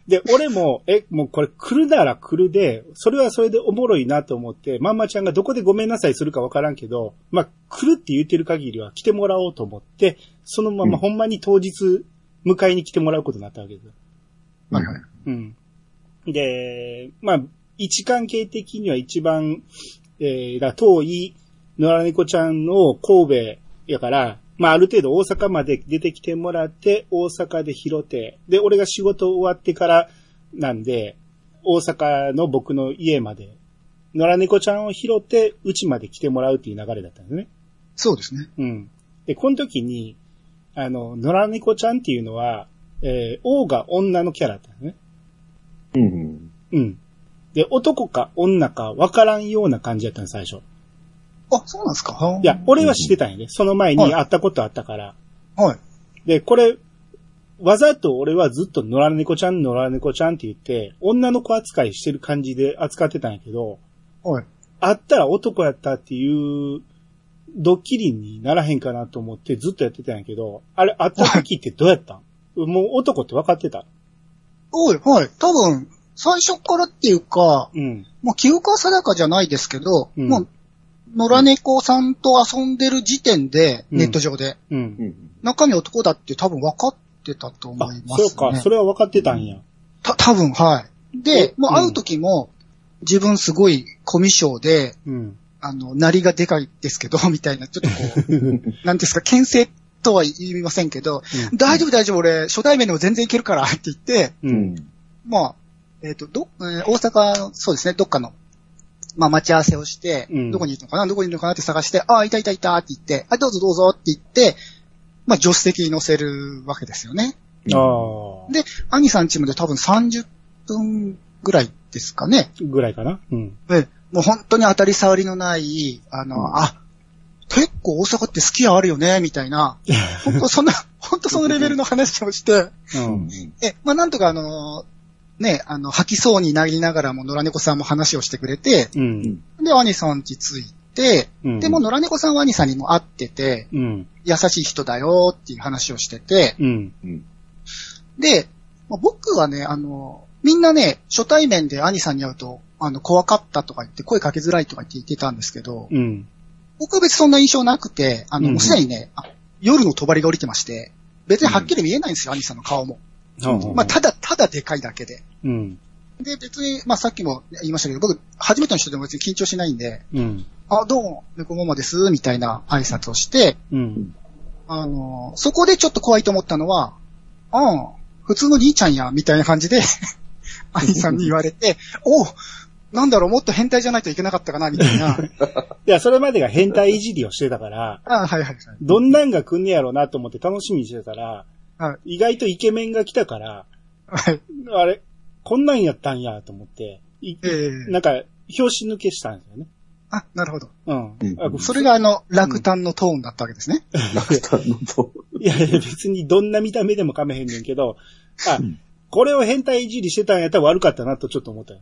で、俺も、え、もうこれ来るなら来るで、それはそれでおもろいなと思って、まんまちゃんがどこでごめんなさいするかわからんけど、まあ、来るって言ってる限りは来てもらおうと思って、そのままうんほんまに当日迎えに来てもらうことになったわけですよ。はいはい。うん。で、まあ、位置関係的には一番、えー、だ遠い野良猫ちゃんの神戸やから、まあ、ある程度大阪まで出てきてもらって、大阪で拾って、で、俺が仕事終わってからなんで、大阪の僕の家まで、野良猫ちゃんを拾って、うちまで来てもらうっていう流れだったんですね。そうですね。うん。で、この時に、あの、野良猫ちゃんっていうのは、えー、王が女のキャラだったんですね。うん。うん。で、男か女か分からんような感じだったの、最初。あ、そうなんですか？いや、俺は知ってたんやね。その前はいに会ったことあったから。はい。で、これ、わざと俺はずっと野良猫ちゃん、野良猫ちゃんって言って、女の子扱いしてる感じで扱ってたんやけど、はい。会ったら男やったっていう、ドッキリにならへんかなと思ってずっとやってたんやけど、あれ、会った時ってどうやったん？もう男って分かってた？おい、はい。多分、最初からっていうか、うん。もう記憶は定かじゃないですけど、うんもう、野良猫さんと遊んでる時点で、うんネット上で、うん。うん。中身男だって多分分かってたと思あい、ますね。そうか、それは分かってたんや。た、多分、はい。で、もう会う時も、自分すごいコミュ障で、うん。あの、なりがでかいですけど、みたいな、ちょっとこう、なんですか、牽制とは言いませんけど、うん大丈夫大丈夫、俺、初対面でも全然いけるから、って言って、う。うんん。まあ、えっ、と、ど、えー大阪、そうですね、どっかの、まあ、待ち合わせをして、うんどこにいるのかな、どこにいるのかなって探して、ああ、いたいたいたって言って、あ、どうぞどうぞって言って、まあ、助手席に乗せるわけですよね。ああ。で、兄さんチームで多分30分ぐらいですかね。ぐらいかな？うん。えもう本当に当たり障りのない、あの、あ、結構大阪って好きやあるよね、みたいな、本当そんな、本当そのレベルの話をして、うん。え、まあ、なんとかあの、ね、あの、吐きそうになりながらも野良猫さんも話をしてくれて、うん。で、兄さん家着いて、うん。でも野良猫さんは兄さんにも会ってて、うん。優しい人だよっていう話をしてて、うん。で、まあ僕はね、あの、みんなね、初対面で兄さんに会うと、あの、怖かったとか言って、声かけづらいとか言ってたんですけど、うん。僕は別にそんな印象なくて、あの、うんもうすでにね、あ夜の帳が降りてまして、別にはっきり見えないんですよ、兄さんの顔も。まあ、ただ、ただでかいだけで。うん。で、別に、まあ、さっきも言いましたけど、僕、初めての人でも別に緊張しないんで、うん。あ、どうも、猫ママです、みたいな挨拶をして、うん。あの、そこでちょっと怖いと思ったのは、ああ、普通の兄ちゃんや、みたいな感じで、兄さんに言われて、おうなんだろう、もっと変態じゃないといけなかったかな、みたいな。いや、それまでが変態いじりをしてたから、あはいはいはい。どんなんが来んねやろうなと思って楽しみにしてたら、は意外とイケメンが来たから、はい。あれ、こんなんやったんやと思って、いええなんか、拍子抜けしたんですよね。あ、なるほど。うん。うんあそれがあの、落胆のトーンだったわけですね。楽単のと。いや、別にどんな見た目でも噛めへんねんけど、あうん、これを変態いじりしてたんやったら悪かったなとちょっと思ったよ。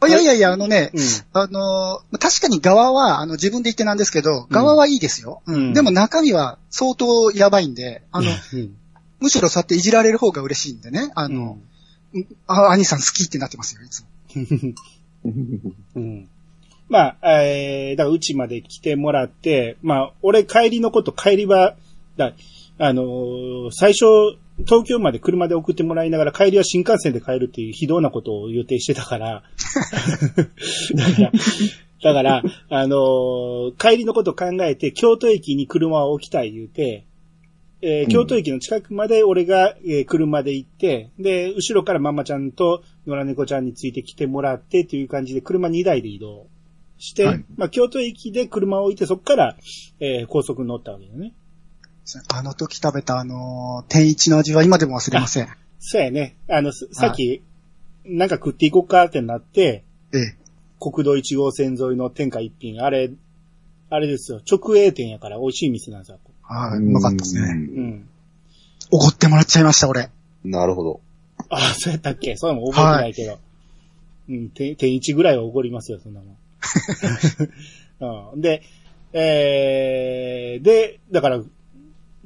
あいやいやいや、あのね、うん。あのー確かに側は、あの、自分で言ってなんですけど、側はいいですよ。うんでも中身は相当やばいんで、あの、うん。むしろそうやっていじられる方が嬉しいんでね、あの、うんあ、兄さん好きってなってますよ、いつも。うん。まあ、えー、だからうちまで来てもらって、まあ、俺帰りのこと帰りは、だあのー最初、東京まで車で送ってもらいながら帰りは新幹線で帰るっていう非道なことを予定してたから、だから、だから、あのー帰りのこと考えて京都駅に車を置きたい言うて、えーうん京都駅の近くまで俺が、えー車で行って、で、後ろからママちゃんと野良猫ちゃんについてきてもらってっていう感じで車2台で移動して、はいまあ京都駅で車を置いてそこから、えー高速に乗ったわけだね。あの時食べたあのー天一の味は今でも忘れません。そうやね。あの、すさっき、なんか食っていこうかってなって、ええ。国道1号線沿いの天下一品、あれ、あれですよ。直営店やから美味しい店なんですよ。はい、うまかったですね。うん。おごってもらっちゃいました、俺。なるほど。あ、そうやったっけ？そういうの覚えてないけど。うん、て天一ぐらいはおごりますよ、そんなもん。うん、で、えー、で、だから、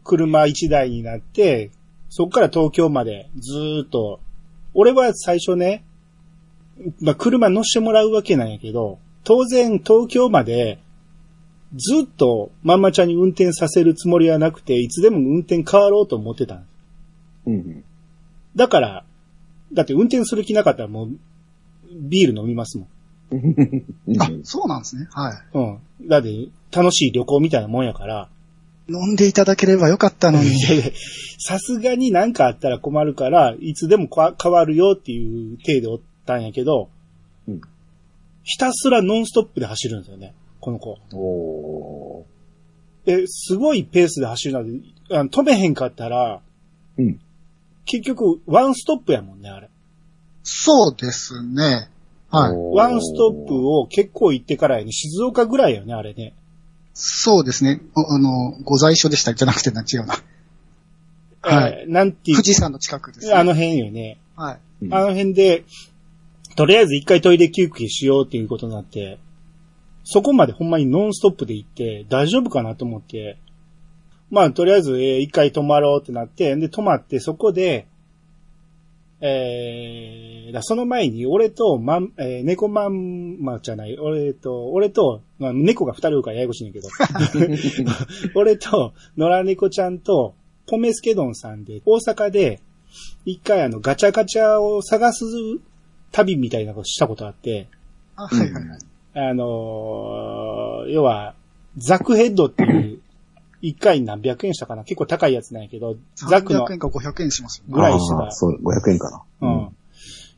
車一台になって、そこから東京までずーっと、俺は最初ね、まあ、車乗してもらうわけなんやけど、当然東京までずっとママちゃんに運転させるつもりはなくて、いつでも運転変わろうと思ってたんですうん。だから、だって運転する気なかったらもう、ビール飲みますもん。あ、そうなんですね。はうん。だって、楽しい旅行みたいなもんやから、い。飲んでいただければよかったのに。いやいやさすがになんかあったら困るから、いつでもこわ変わるよっていう体でおったんやけど、うんひたすらノンストップで走るんですよね、この子。おえ、すごいペースで走るので、あの止めへんかったら、うん結局、ワンストップやもんね、あれ。そうですね。はい。ワンストップを結構行ってからやね、静岡ぐらいよね、あれね。そうですね。ああの、ご在所でしたじゃなくてな、違うな。はいえーなんていう富士山の近くです、ね。あの辺よね。はい。うんあの辺で、とりあえず一回トイレ休憩しようっていうことになって、そこまでほんまにノンストップで行って大丈夫かなと思って、まあとりあえず、えー一回泊まろうってなって、で泊まってそこで、えー、だその前に俺とまん、えー猫まんまじゃない、俺と、俺と、まあ、猫が二人いるからややこしいねんけど、俺と野良猫ちゃんとポメスケドンさんで大阪で、一回あの、ガチャガチャを探す旅みたいなことしたことあって、あ、はいはいはい。あのー要は、ザクヘッドっていう、一回何百円したかな？結構高いやつなんやけど、ザクの300円か500円します。ぐらいしてた。そう、500円かな。うん。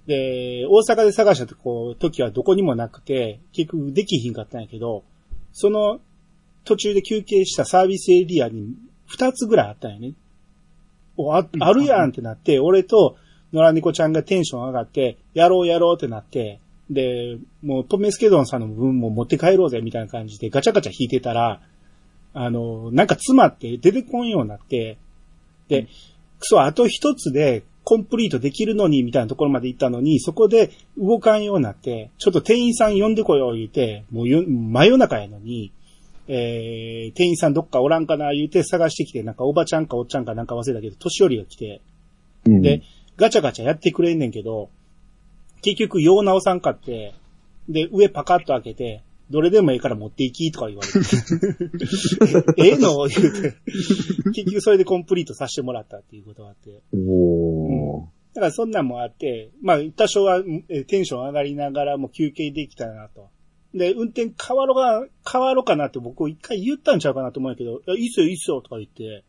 で、大阪で探したとこ、時はどこにもなくて、結局できひんかったんやけど、その途中で休憩したサービスエリアに二つぐらいあったんやね。お、あ、あるやんってなって、俺と野良猫ちゃんがテンション上がって、やろうやろうってなって、で、もうトメスケドンさんの分も持って帰ろうぜみたいな感じでガチャガチャ引いてたら、あの、なんか詰まって出てこんようになって、で、くそ、あと一つでコンプリートできるのにみたいなところまで行ったのに、そこで動かんようになって、ちょっと店員さん呼んでこよう言うて、もうよ真夜中やのに、えー、店員さんどっかおらんかな言うて探してきて、なんかおばちゃんかおっちゃんかなんか忘れたけど、年寄りが来て、うん。で、ガチャガチャやってくれんねんけど、結局、用直さんかって、で、上パカッと開けて、どれでもええから持っていきとか言われて。ええの？言うて。結局それでコンプリートさせてもらったっていうことがあって。おー。だからそんなんもあって、まあ多少はえテンション上がりながらも休憩できたなと。で、運転変わろうか、変わろうかなって僕一回言ったんちゃうかなと思うけど、いやいいっすよ、いいっすよとか言って、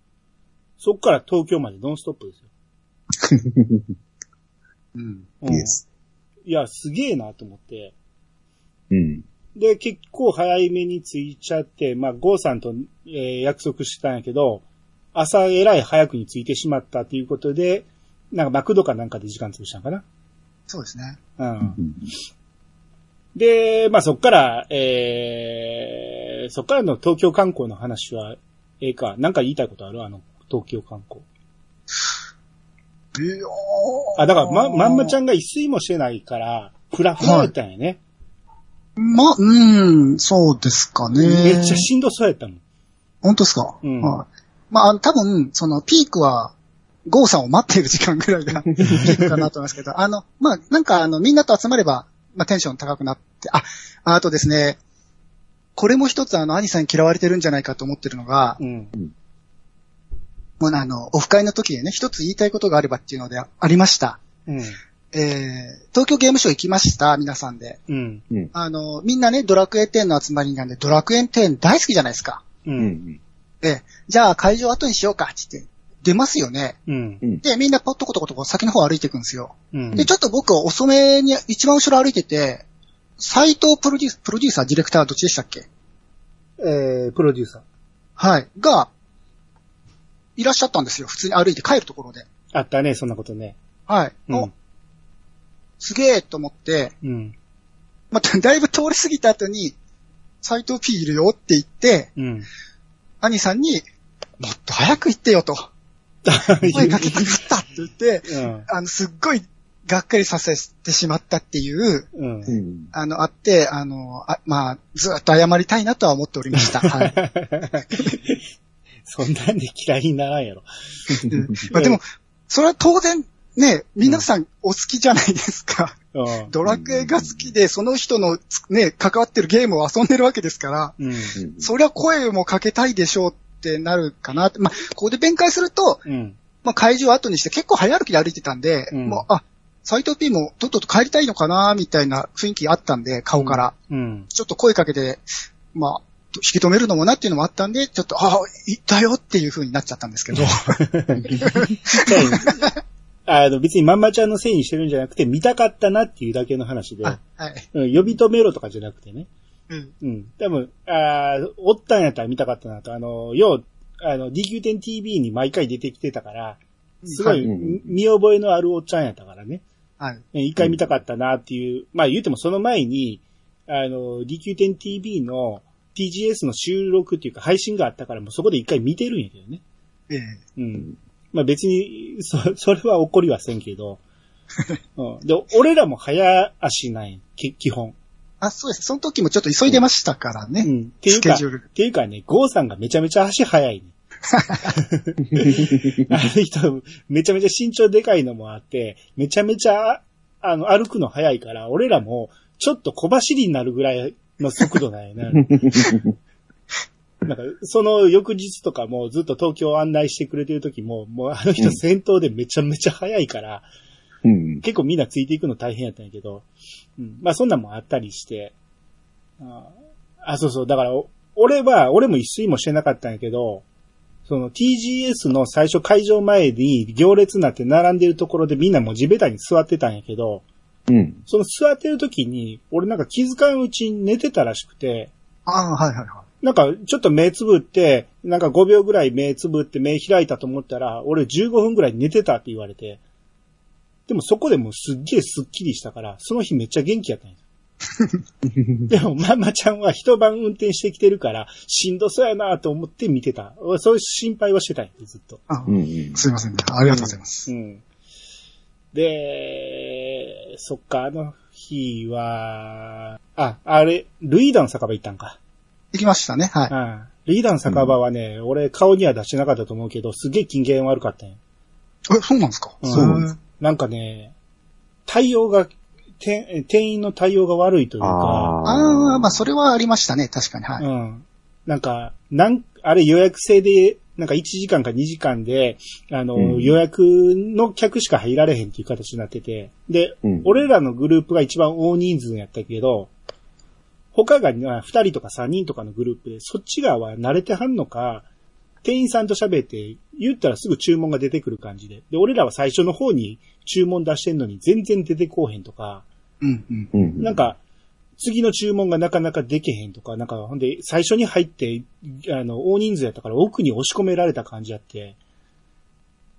そっから東京までノンストップですよ。うん。うんいいです。いや、すげえなと思って。うん。で、結構早めに着いちゃって、まあ、ゴーさんと、えー約束したんやけど、朝えらい早くに着いてしまったということで、なんかマクドかなんかで時間潰したんかな。そうですね。うん。で、まあ、そっから、えー、そっからの東京観光の話は、ええか。なんか言いたいことある？あの、東京観光。あ、だから、ま、まんまちゃんが一睡もしてないから、フラフラやったんやね。ま、うん、そうですかね。めっちゃしんどそうやったもん。本当ですか？うんはい。まあ多分、その、ピークは、ゴーさんを待っている時間ぐらいがピークかなと思いますけど、あの、まあ、なんかあの、みんなと集まれば、まあ、テンション高くなって、あ、あとですね、これも一つあの、兄さんに嫌われてるんじゃないかと思ってるのが、うん。もうあの、オフ会の時でね、一つ言いたいことがあればっていうのでありました。うん。えー、東京ゲームショウ行きました、皆さんで。うん。あの、みんなね、ドラクエ10の集まりなんで、ドラクエ10大好きじゃないですか。う。うんん。で、じゃあ会場後にしようか、って言って、出ますよね。うん。で、みんなポットコトコトこう先の方歩いていくんですよ。うん。で、ちょっと僕は遅めに一番後ろ歩いてて、斎藤プロデュース、プロデューサー、ディレクターどっちでしたっけ？えー、プロデューサー。はい。が、いらっしゃったんですよ。普通に歩いて帰るところで。あったね、そんなことね。はい。うんお、すげえと思って、うん。また、だいぶ通り過ぎた後に、斎藤 P いるよって言って、うん。兄さんに、もっと早く行ってよと、声かけたかったって言って、うん。あの、すっごい、がっかりさせてしまったっていう、うん。うん。あの、あって、あの、あまあ、ずっと謝りたいなとは思っておりました。はい。そんなんで嫌いにならんやろ。う んまあでも、それは当然、ね、皆さんお好きじゃないですか。うん。ドラクエが好きで、その人のね、関わってるゲームを遊んでるわけですから、うん。そりゃ声もかけたいでしょうってなるかな。まあ、ここで弁解すると、うん。まあ、会場を後にして結構早歩きで歩いてたんで、うんもう、あ、斎藤 P もとっとと帰りたいのかな、みたいな雰囲気あったんで、顔から。うん。ちょっと声かけて、まあ、引き止めるのもなっていうのもあったんで、ちょっと、ああ、行ったよっていう風になっちゃったんですけど。あの、別にまんまちゃんのせいにしてるんじゃなくて、見たかったなっていうだけの話で、あはい。うん、呼び止めろとかじゃなくてね。うん。うん。多分、あーおったんやったら見たかったなと。あの、よう、あの、DQ10TV に毎回出てきてたから、すごい、見覚えのあるおっちゃんやったからね。はい。うん一回見たかったなっていう、まあ言うてもその前に、あの、DQ10TV の TGS の収録っていうか配信があったからもうそこで一回見てるんやけどね。ええうん。まあ別に、そ、それは怒りはせんけど、うん。で、俺らも早足ない、き基本。あ、そうです。その時もちょっと急いでましたからね。うん。っていうか、スケジュールっていうかね、ゴーさんがめちゃめちゃ足早いね。あの人、めちゃめちゃ身長でかいのもあって、めちゃめちゃ、あの、歩くの早いから、俺らも、ちょっと小走りになるぐらいの速度なんやな。なんか、その翌日とかもずっと東京を案内してくれてる時も、もうあの人先頭でめちゃめちゃ早いから、うん。結構みんなついていくの大変やったんやけど、うん、まあそんなんもあったりして、ああ、そうそう、だから、お俺は、俺も一睡もしてなかったんやけど、その TGS の最初会場前に行列になって並んでるところでみんなもう地べたに座ってたんやけど、うん。その座ってる時に、俺なんか気づかんうちに寝てたらしくて、ああ、はいはいはい。なんかちょっと目つぶって、なんか5秒ぐらい目つぶって目開いたと思ったら、俺15分ぐらい寝てたって言われて、でもそこでもうすっげえスッキリしたから、その日めっちゃ元気やったんです。でも、ママちゃんは一晩運転してきてるから、しんどそうやなと思って見てた。俺そういう心配はしてたんやずっと。あうん。うん。すいませんね。ありがとうございます。うん。で、そっか、あの日は、あ、あれ、ルイーダの酒場行ったんか。行きましたね。はい。うん。ルイーダの酒場はね、俺顔には出してなかったと思うけど、すげえ金言悪かったんよ。え、そうなんですか？うんそうなんですなんかね、対応が、て店員の対応が悪いというか、ああ、まあそれはありましたね。確かに。はい。うん。なんか、なん、あれ予約制で、なんか1時間か2時間で、あの、うん予約の客しか入られへんっていう形になってて、で、うん俺らのグループが一番大人数やったけど、他が2人とか3人とかのグループで、そっち側は慣れてはんのか、店員さんと喋って、言ったらすぐ注文が出てくる感じで。で、俺らは最初の方に注文出してんのに全然出てこうへんとか、うんうん。うん。なん、か、次の注文がなかなかできへんとか、なんか、ほんで、最初に入って、あの、大人数やったから奥に押し込められた感じあって、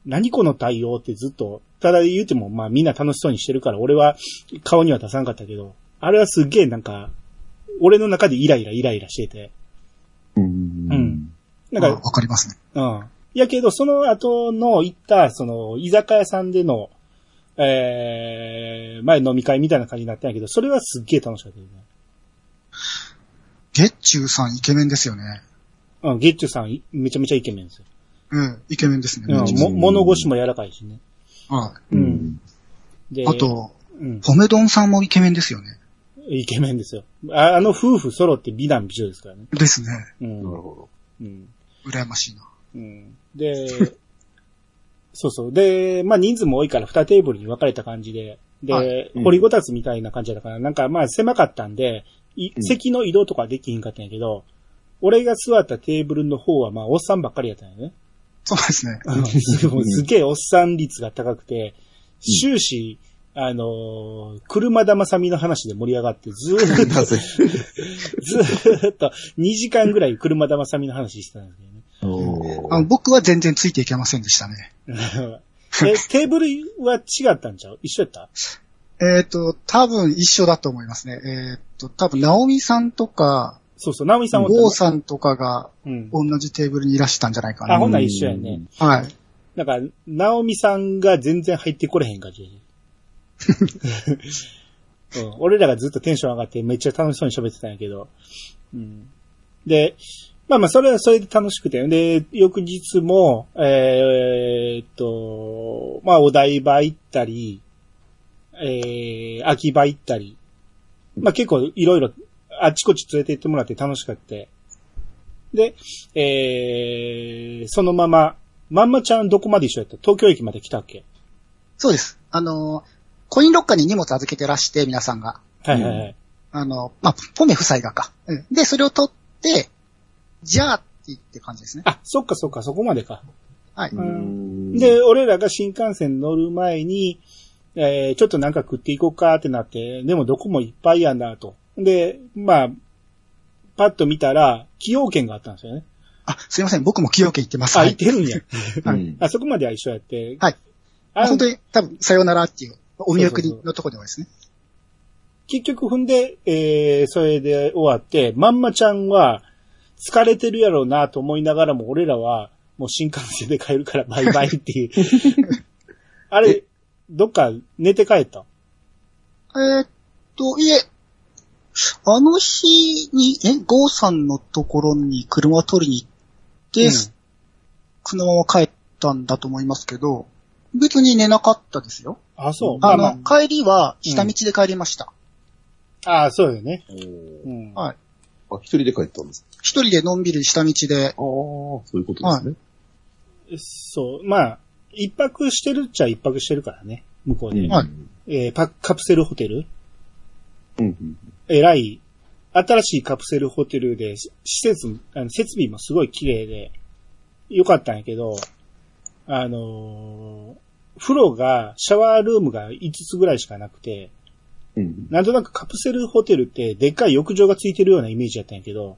何この対応ってずっと、ただ言うても、まあみんな楽しそうにしてるから、俺は顔には出さんかったけど、あれはすっげえなんか、俺の中でイライライライラしてて、うん。うんなんかあわ、かりますね。うん。やけど、その後の行った、その、居酒屋さんでの、えー、前飲み会みたいな感じになったんやけど、それはすっげえ楽しかったよね。ゲッチューさんイケメンですよね。うん、ゲッチュさん、いめちゃめちゃイケメンですよ。うん、イケメンですね。うん、も、物腰も柔らかいしね。はう。うんん。でい。あ、と、うん、ポメドンさんもイケメンですよね。イケメンですよ。ああの夫婦揃って美男美女ですからね。ですね。うん。なるほうん。羨ましいな。うん。で、そうそう。で、まあ人数も多いから2テーブルに分かれた感じで、で、はうん掘りごたつみたいな感じだから、なんかまあ狭かったんで、いうん席の移動とかできひんかったんやけど、俺が座ったテーブルの方はまあおっさんばっかりやったんやね。そうですね。うんすげえおっさん率が高くて、終始、あのー車田正美の話で盛り上がって、ずーっど。と ずーっと2時間ぐらい車田正美の話してたんですけどあの僕は全然ついていけませんでしたね。え、テーブルは違ったんちゃう？一緒やった？えっ、と、多分一緒だと思いますね。えっ、と、多分、ナオミさんとか、そうそう、ナオミさんは、ゴーさんとかがうん。同じテーブルにいらしたんじゃないかあ、な。ほんなら一緒やね。。はい。なんか、ナオミさんが全然入ってこれへん感じ。うん、俺らがずっとテンション上がってめっちゃ楽しそうに喋ってたんやけど。うん、で、まあまあ、それはそれで楽しくて。で、翌日も、えーっと、まあ、お台場行ったり、えー、秋葉行ったり、まあ結構いろいろあっちこっち連れて行ってもらって楽しかった。で、えー、そのまま、まんまちゃんどこまで一緒やった？東京駅まで来たっけ？そうです。あの、コインロッカーに荷物預けてらして、皆さんが。はいはいはい。あの、まあ、ポメ夫妻がか。うんで、それを取って、じゃあって言って感じですね。あ、そっかそっか、そこまでか。はい。うんで、俺らが新幹線乗る前に、えー、ちょっとなんか食っていこうかってなって、でもどこもいっぱいやなと。で、まあ、パッと見たら、崎陽軒があったんですよね。あ、すいません。僕も崎陽軒行ってます。あ、はい行っ。てるんや。うんあそこまでは一緒やって。はい。あ本当に、多分、さよならっていう、お見送りのとこではですね。結局踏んで、えー、それで終わって、まんまちゃんは疲れてるやろうなと思いながらも、俺らはもう新幹線で帰るからバイバイっていう。あれ、どっか寝て帰った？えーっと、いえ、あの日に、え、ゴーさんのところに車を取りに行って、うんそのまま帰ったんだと思いますけど、別に寝なかったですよ。あ、そう。あまあの、帰りは下道で帰りました。まあ、あ、そうよね。うん。はいあ、一人で帰ったんですか？一人でのんびり下道で、ああ、そういうことですね。そう。まあ、一泊してるっちゃ一泊してるからね。向こうで。はいえーパカプセルホテルうんうん。えらい、新しいカプセルホテルで、し施設、あの設備もすごい綺麗で、良かったんやけど、あのー風呂が、シャワールームが5つぐらいしかなくて、うんなんとなくカプセルホテルってでっかい浴場がついてるようなイメージやったんやけど、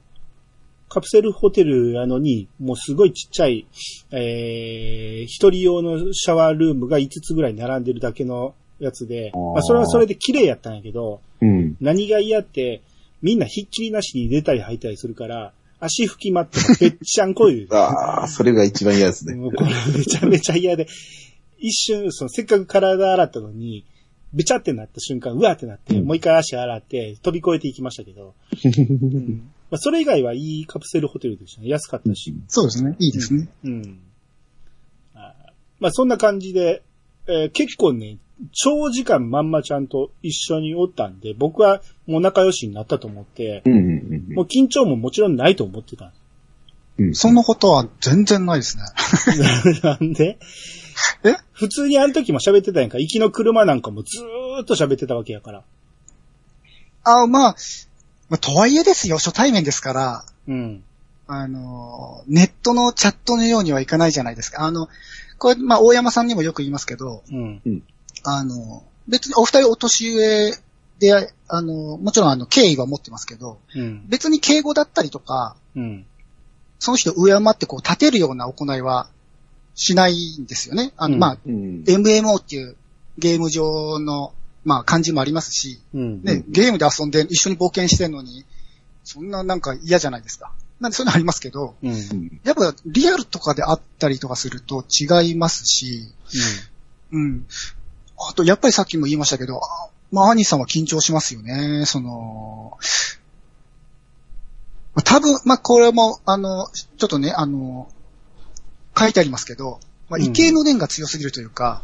カプセルホテルやのに、もうすごいちっちゃい、えー、一人用のシャワールームが5つぐらい並んでるだけのやつで、まあそれはそれで綺麗やったんやけど、うん。何が嫌って、みんなひっきりなしに出たり入ったりするから、足拭きまってもぺっちゃんこい。ああ、それが一番嫌ですね。もうこれめちゃめちゃ嫌で、一瞬、そのせっかく体洗ったのに、べちゃってなった瞬間、うわーってなって、うんもう一回足洗って飛び越えていきましたけど、うんまあ、それ以外はいいカプセルホテルでしたね。安かったし。そうですね。いいですね。うん。あまあそんな感じで、えー結構ね、長時間まんまちゃんと一緒におったんで、僕はもう仲良しになったと思って、うんうんもう緊張ももちろんないと思ってた。うん。うんそんなことは全然ないですね。なんで？え？普通にあの時も喋ってたやんか。行きの車なんかもずーっと喋ってたわけやから。あまあ、まあ、とはいえですよ、初対面ですから、うん。あの、ネットのチャットのようにはいかないじゃないですか。あの、これ、まあ、大山さんにもよく言いますけど、うん。あの、別にお二人お年上で、あの、もちろんあの、敬意は持ってますけど、うん。別に敬語だったりとか、うん。その人を敬ってこう立てるような行いはしないんですよね。あの、うんまあ、うん。MMO っていうゲーム上の、まあ、感じもありますし、うん。ね、ゲームで遊んで一緒に冒険してんのに、そんななんか嫌じゃないですか。なんでそういうのありますけど、うん。やっぱリアルとかであったりとかすると違いますし、うん。あと、やっぱりさっきも言いましたけど、あまあ、兄さんは緊張しますよね。その、まあ多分、まあ、これも、あの、ちょっとね、あの、書いてありますけど、まあ、うん異形の念が強すぎるというか、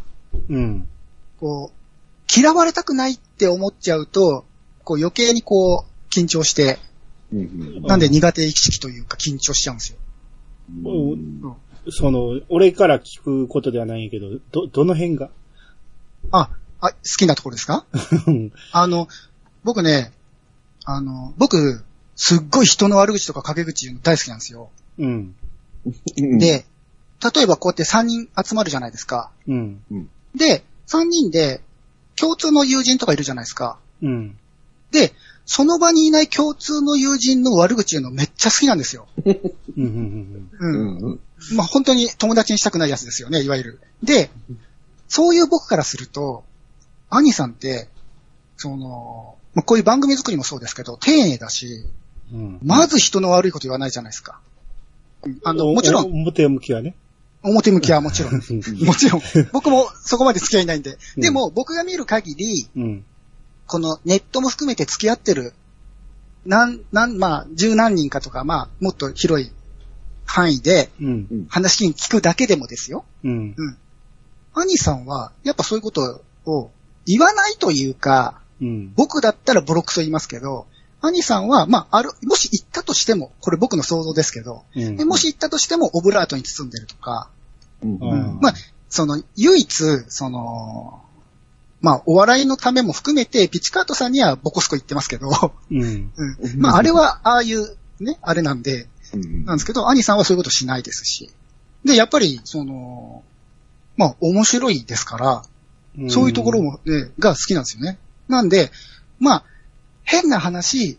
うん。こう、嫌われたくないって思っちゃうと、こう余計にこう、緊張して、うんうんなんで苦手意識というか緊張しちゃうんですよ。うんその、俺から聞くことではないんやけど、ど、どの辺が？あ、あ、好きなところですか？うんあの、僕ね、あの、僕、すっごい人の悪口とか陰口言うの大好きなんですよ。うん。うん、で、例えばこうやって3人集まるじゃないですか。うん。で、3人で共通の友人とかいるじゃないですか。うん。で、その場にいない共通の友人の悪口言うのめっちゃ好きなんですよ。うん。うん。う。うんんうん。まあ本当に友達にしたくないやつですよね、いわゆる。で、そういう僕からすると、兄さんって、その、まあこういう番組作りもそうですけど、丁寧だし、うん。まず人の悪いこと言わないじゃないですか。うんあの、もちろん、表向きはね。表向きはもちろん。もちろん。僕もそこまで付き合いないんで。うんでも、僕が見る限り、うん。このネットも含めて付き合ってる、なん、なん、まあ、十何人かとか、まあ、もっと広い範囲でうん。話に聞くだけでもですよ。うん。兄さんは、やっぱそういうことを言わないというか、うん。僕だったらボロクソ言いますけど、兄さんは、まあ、ある、もし言ったとしても、これ僕の想像ですけど、うんでもし言ったとしても、オブラートに包んでるとか、うんうんまあ、その、唯一、その、まあ、お笑いのためも含めて、ピチカートさんにはボコスコ言ってますけど、うん。うん、まあ、あれは、ああいう、ね、あれなんで、うんなんですけど、兄さんはそういうことしないですし。で、やっぱり、その、まあ、面白いですから、そういうところも、ね、が好きなんですよね。なんで、まあ、変な話、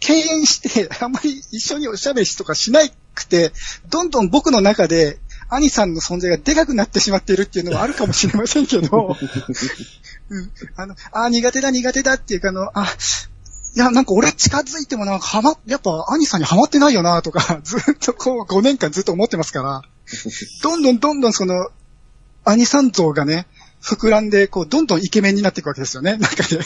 敬遠して、あんまり一緒におしゃべりとかしなくて、どんどん僕の中で、兄さんの存在がでかくなってしまっているっていうのはあるかもしれませんけど、うん、あの、あ、苦手だ苦手だっていうか、あの、あ、いや、なんか俺近づいてもなんかはま、やっぱ兄さんにはまってないよなとか、ずっとこう5年間ずっと思ってますから、どんどんどんどんその、兄さん像がね、膨らんで、こう、どんどんイケメンになっていくわけですよね、中で。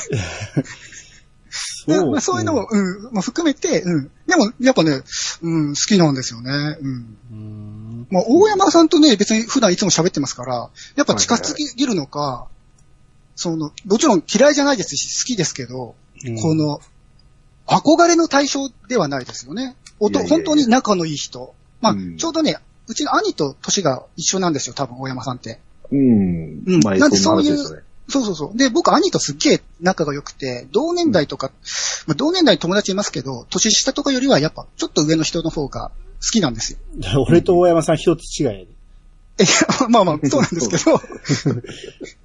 そうまあ、そういうのも、うん、まあ、含めて、うん。でも、やっぱね、うん、好きなんですよね。うん。うん。まあ、大山さんとね、別に普段いつも喋ってますから、やっぱ近づぎるのか、その、もちろん嫌いじゃないですし、好きですけど、うんこ、の、憧れの対象ではないですよね。おと本当に仲のいい人。まあ、うんちょうどね、うちの兄と年が一緒なんですよ、多分、大山さんって。うん。うん前なんでそういう。そうそうそう。で、僕、兄とすっげえ仲が良くて、同年代とか、まあ、同年代に友達いますけど、年下とかよりはやっぱ、ちょっと上の人の方が好きなんですよ。俺と大山さん一つ違いやで。え、まあまあ、そうなんですけど、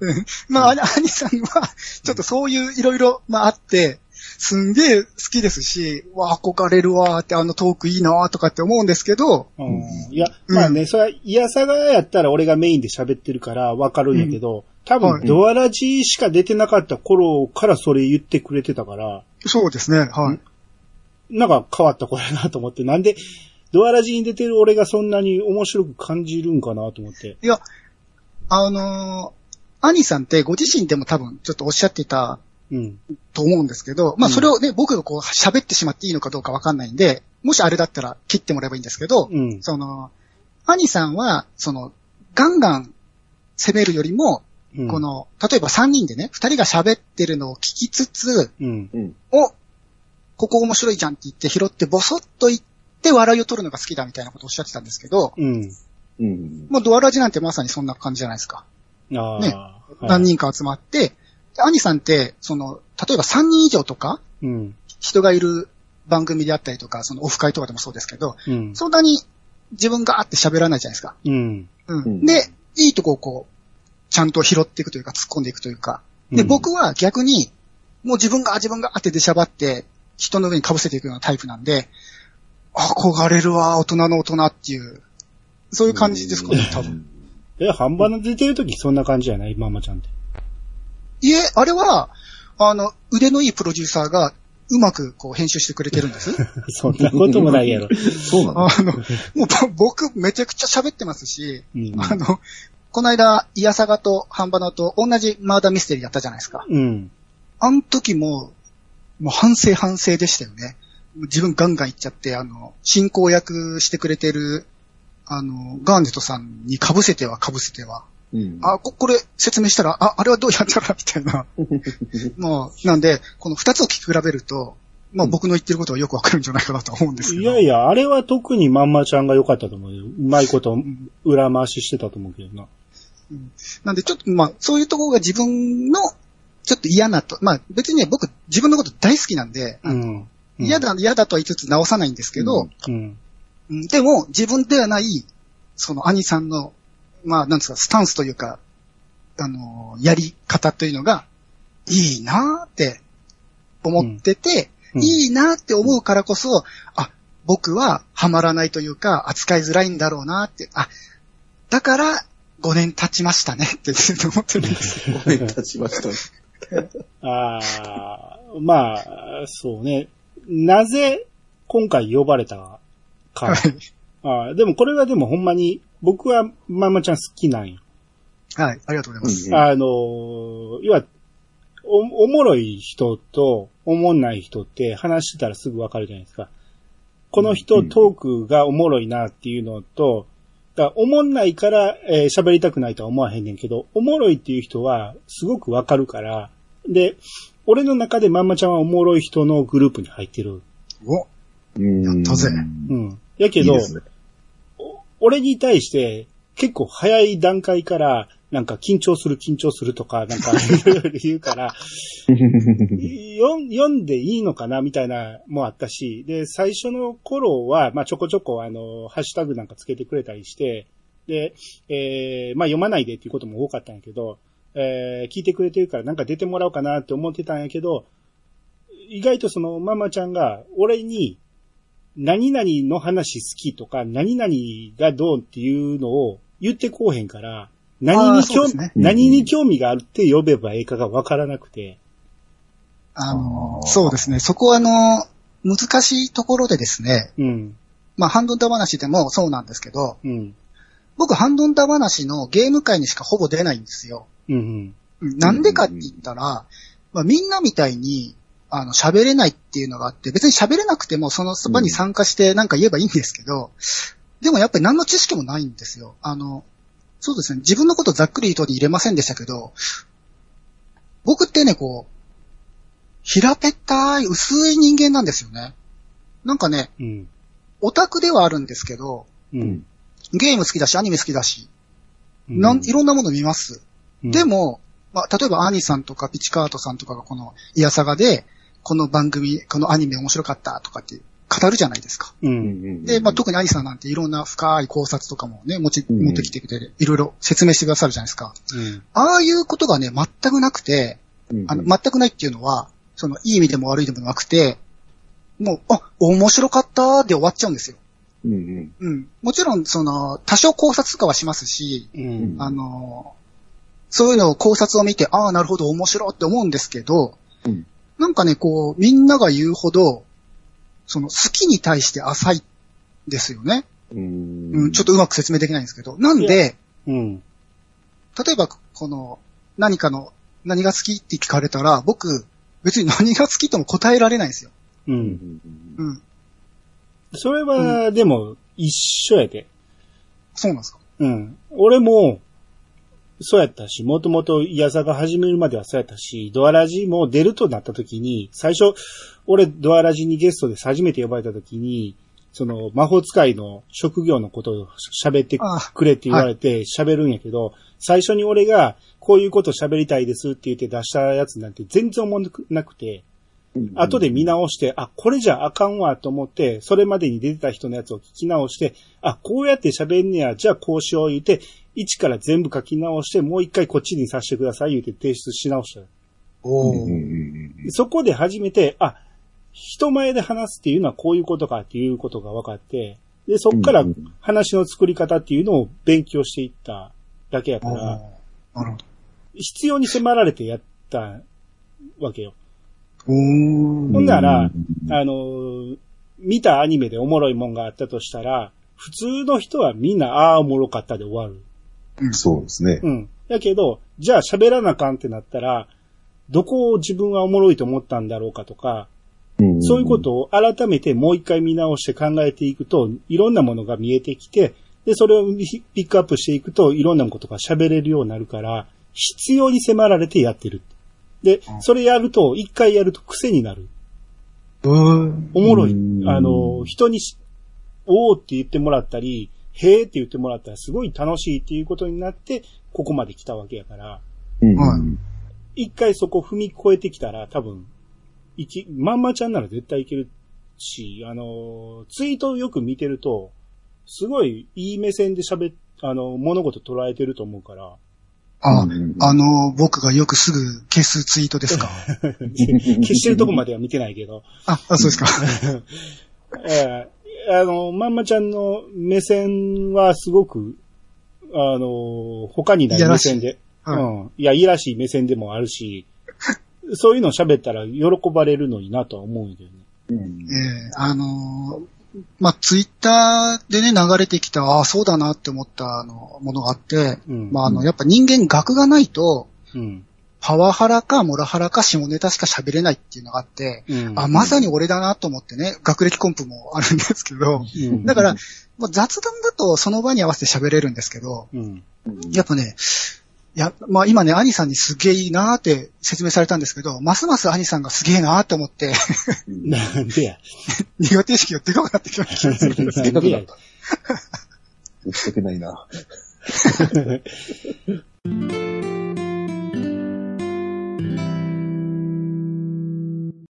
うん まあ、兄兄さんは、ちょっとそういういろいろ、まああって、すんげえ好きですし、わ、憧れるわーって、あのトークいいなーとかって思うんですけど、うん。いや、まあね、それは、いやさがやったら俺がメインで喋ってるからわかるんやけど、多分、はいドアラジしか出てなかった頃からそれ言ってくれてたから、そうですね、はい。なんか変わった子やなと思って、なんで、ドアラジに出てる俺がそんなに面白く感じるんかなと思って。いや、あのー兄さんってご自身でも多分ちょっとおっしゃってたうん。と思うんですけど、まあうんそれをね、僕がこう喋ってしまっていいのかどうかわかんないんで、もしあれだったら切ってもらえばいいんですけど、うん。その、兄さんは、その、ガンガン攻めるよりも、うんこ、の、例えば3人でね、2人が喋ってるのを聞きつつ、うん。うん。お、ここ面白いじゃんって言って拾ってボソッと言って笑いを取るのが好きだみたいなことをおっしゃってたんですけど、うん。うん。もうドアラジなんてまさにそんな感じじゃないですか。ああ、ねはい何人か集まって、で兄さんって、その、例えば3人以上とか、うん。人がいる番組であったりとか、そのオフ会とかでもそうですけど、うん。そんなに自分があって喋らないじゃないですか。うん。うん。うんで、いいとこをこう、ちゃんと拾っていくというか、突っ込んでいくというか。で、うん僕は逆に、もう自分が、自分があって出しゃばって、人の上に被せていくようなタイプなんで、憧れるわ、大人の大人っていう、そういう感じですかね、多分。え、半端な出てる時そんな感じじゃない？ママちゃんって。いえ、あれは、あの、腕のいいプロデューサーが、うまくこう編集してくれてるんです。そんなこともないやろ。そうなのあの、もうぼ僕めちゃくちゃ喋ってますし、うん。あの、この間、イヤサガとハンバナと同じマーダーミステリーやったじゃないですか。うん。あの時も、もう反省反省でしたよね。自分ガンガン言っちゃって、あの、進行役してくれてる、あの、ガーネットさんに被せては被せては。うん。あ、こ、これ説明したら、あ、あれはどうやったらみたいな。まあ、なんで、この二つを聞き比べると、まあ僕の言ってることはよくわかるんじゃないかなと思うんですけど。いやいや、あれは特にまんまちゃんが良かったと思うよ。うまいこと裏回ししてたと思うけどな。なんでちょっと、まあ、そういうところが自分の、ちょっと嫌なと、まあ別にね、僕自分のこと大好きなんで、うん。嫌だ、嫌だとは言いつつ直さないんですけど、うん。うん。でも、自分ではない、その兄さんの、まあ、なんですか、スタンスというか、あの、やり方というのが、いいなーって思ってて、うん。いいなーって思うからこそ、あ、僕はハマらないというか、扱いづらいんだろうなーって、あ、だから、5年経ちましたねってずっと思ってるんですよ。ごめん、立ちました。ああ、まあ、そうね。なぜ今回呼ばれたか。はい。あーでもこれはでもほんまに、僕はまんまちゃん好きなんよ。はい、ありがとうございます。うんあのー、要は、お、おもろい人と、おもんない人って話してたらすぐわかるじゃないですか。この人、うんトークがおもろいなっていうのと、だからおもんないから、えー喋りたくないとは思わへんねんけど、おもろいっていう人はすごくわかるから、で、俺の中でまんまちゃんはおもろい人のグループに入ってる。お、うんやったぜうん。やけど、いいね。俺に対して結構早い段階から、なんか緊張する緊張するとか、なんかいろいろ言うから、読ん読んでいいのかなみたいなもあったし、で、最初の頃は、まあちょこちょこあの、ハッシュタグなんかつけてくれたりして、で、えー、まあ読まないでっていうことも多かったんやけど、えー、聞いてくれてるからなんか出てもらおうかなって思ってたんやけど、意外とそのママちゃんが俺に何々の話好きとか、何々がどうっていうのを言ってこうへんから、何に興味、ね何に興味があるって呼べばええかがわからなくて。あのそうですね。そこはあの、難しいところでですね、うん。まあ、ハンドンダ話でもそうなんですけど、うん。僕、ハンドンダ話のゲーム界にしかほぼ出ないんですよ。うん。うん。うんなんでかって言ったら、まあ、みんなみたいに、あの、喋れないっていうのがあって、別に喋れなくてもその場に参加してなんか言えばいいんですけど、でもやっぱり何の知識もないんですよ。あの、そうですね、自分のことざっくりとに入れませんでしたけど、僕ってね、こう、平べったい、薄い人間なんですよね。なんかね、うん。オタクではあるんですけど、うん。ゲーム好きだし、アニメ好きだし、うんなんいろんなもの見ます。うんで、も、まあ、例えばアニさんとかピチカートさんとかがこのイヤサガで、この番組、このアニメ面白かったとかって語るじゃないですか。う。うんんで、まあ、特にアニさんなんていろんな深い考察とかもね、持ち、うん持ってきてくれて、いろいろ説明してくださるじゃないですか。うん。ああいうことがね、全くなくて、うんあの、全くないっていうのは、その、いい意味でも悪い意味でもなくて、もう、あ、面白かったで終わっちゃうんですよ。うんうんうん。もちろん、その、多少考察とかはしますし、うん。あの、そういうのを考察を見て、ああ、なるほど、面白いって思うんですけど、うんなんかね、こう、みんなが言うほど、その、好きに対して浅いですよね。うんうん、ちょっとうまく説明できないんですけど。なんで、うん。例えば、この、何かの、何が好きって聞かれたら、僕、別に何が好きとも答えられないんですよ。う。うんんうん。それは、でも、一緒やで。そうなんですか？うん。俺も、そうやったし、もともとイヤサが始めるまではそうやったし、ドアラジも出るとなった時に、最初、俺ドアラジにゲストで初めて呼ばれた時に、その魔法使いの職業のことを喋ってあくれって言われて喋るんやけど、最初に俺がこういうこと喋りたいですって言って出したやつなんて全然思わなくて、うん。後で見直して、あ、これじゃあかんわと思って、それまでに出てた人のやつを聞き直して、あ、こうやって喋んねや、じゃあこうしよう言うて、一から全部書き直して、もう一回こっちにさせてください言うて提出し直した。おそこで初めて、あ、人前で話すっていうのはこういうことかっていうことが分かって、で、そっからうん話の作り方っていうのを勉強していっただけやから、なるほど。必要に迫られてやったわけよ。ほんならうんあのー見たアニメでおもろいもんがあったとしたら、普通の人はみんな、ああ、おもろかったで終わる。そうですね。うん。だけど、じゃあ喋らなあかんってなったら、どこを自分はおもろいと思ったんだろうかとか、そういうことを改めてもう一回見直して考えていくと、いろんなものが見えてきて、で、それをピックアップしていくと、いろんなことが喋れるようになるから、必要に迫られてやってる。で、それやると、一回やると癖になる。うん。おもろい。うんあの、人にし、おーって言ってもらったり、へーって言ってもらったらすごい楽しいっていうことになって、ここまで来たわけやから、うんはい一回そこ踏み越えてきたら多分、いき、まんまちゃんなら絶対いけるし、あの、ツイートをよく見てると、すごいいい目線で喋っ、あの、物事捉えてると思うから、あ、うんあの、僕がよくすぐ消すツイートですか？消してるとこまでは見てないけど、あ、あそうですか。ええあの、まんまちゃんの目線はすごく、あの、他にない目線で、はいうん。いや、いやらしい目線でもあるし、そういうの喋ったら喜ばれるのになとは思うんだよね。うんええあのーまあ、ツイッターでね、流れてきた、ああ、そうだなって思った、あの、ものがあって、うん。まあ、あの、やっぱ人間学がないと、うん。パワハラかモラハラか下ネタしか喋れないっていうのがあって、うん。あ、まさに俺だなと思ってね、学歴コンプもあるんですけど、うん だから、まあ、雑談だとその場に合わせて喋れるんですけど、うん。やっぱね、いや、まあ今ね、兄さんにすげえいいなーって説明されたんですけど、ますます兄さんがすげえなーって思って、なんでや。苦手意識がでかくなってきた気がするんです。なんでや。打ち解けないな。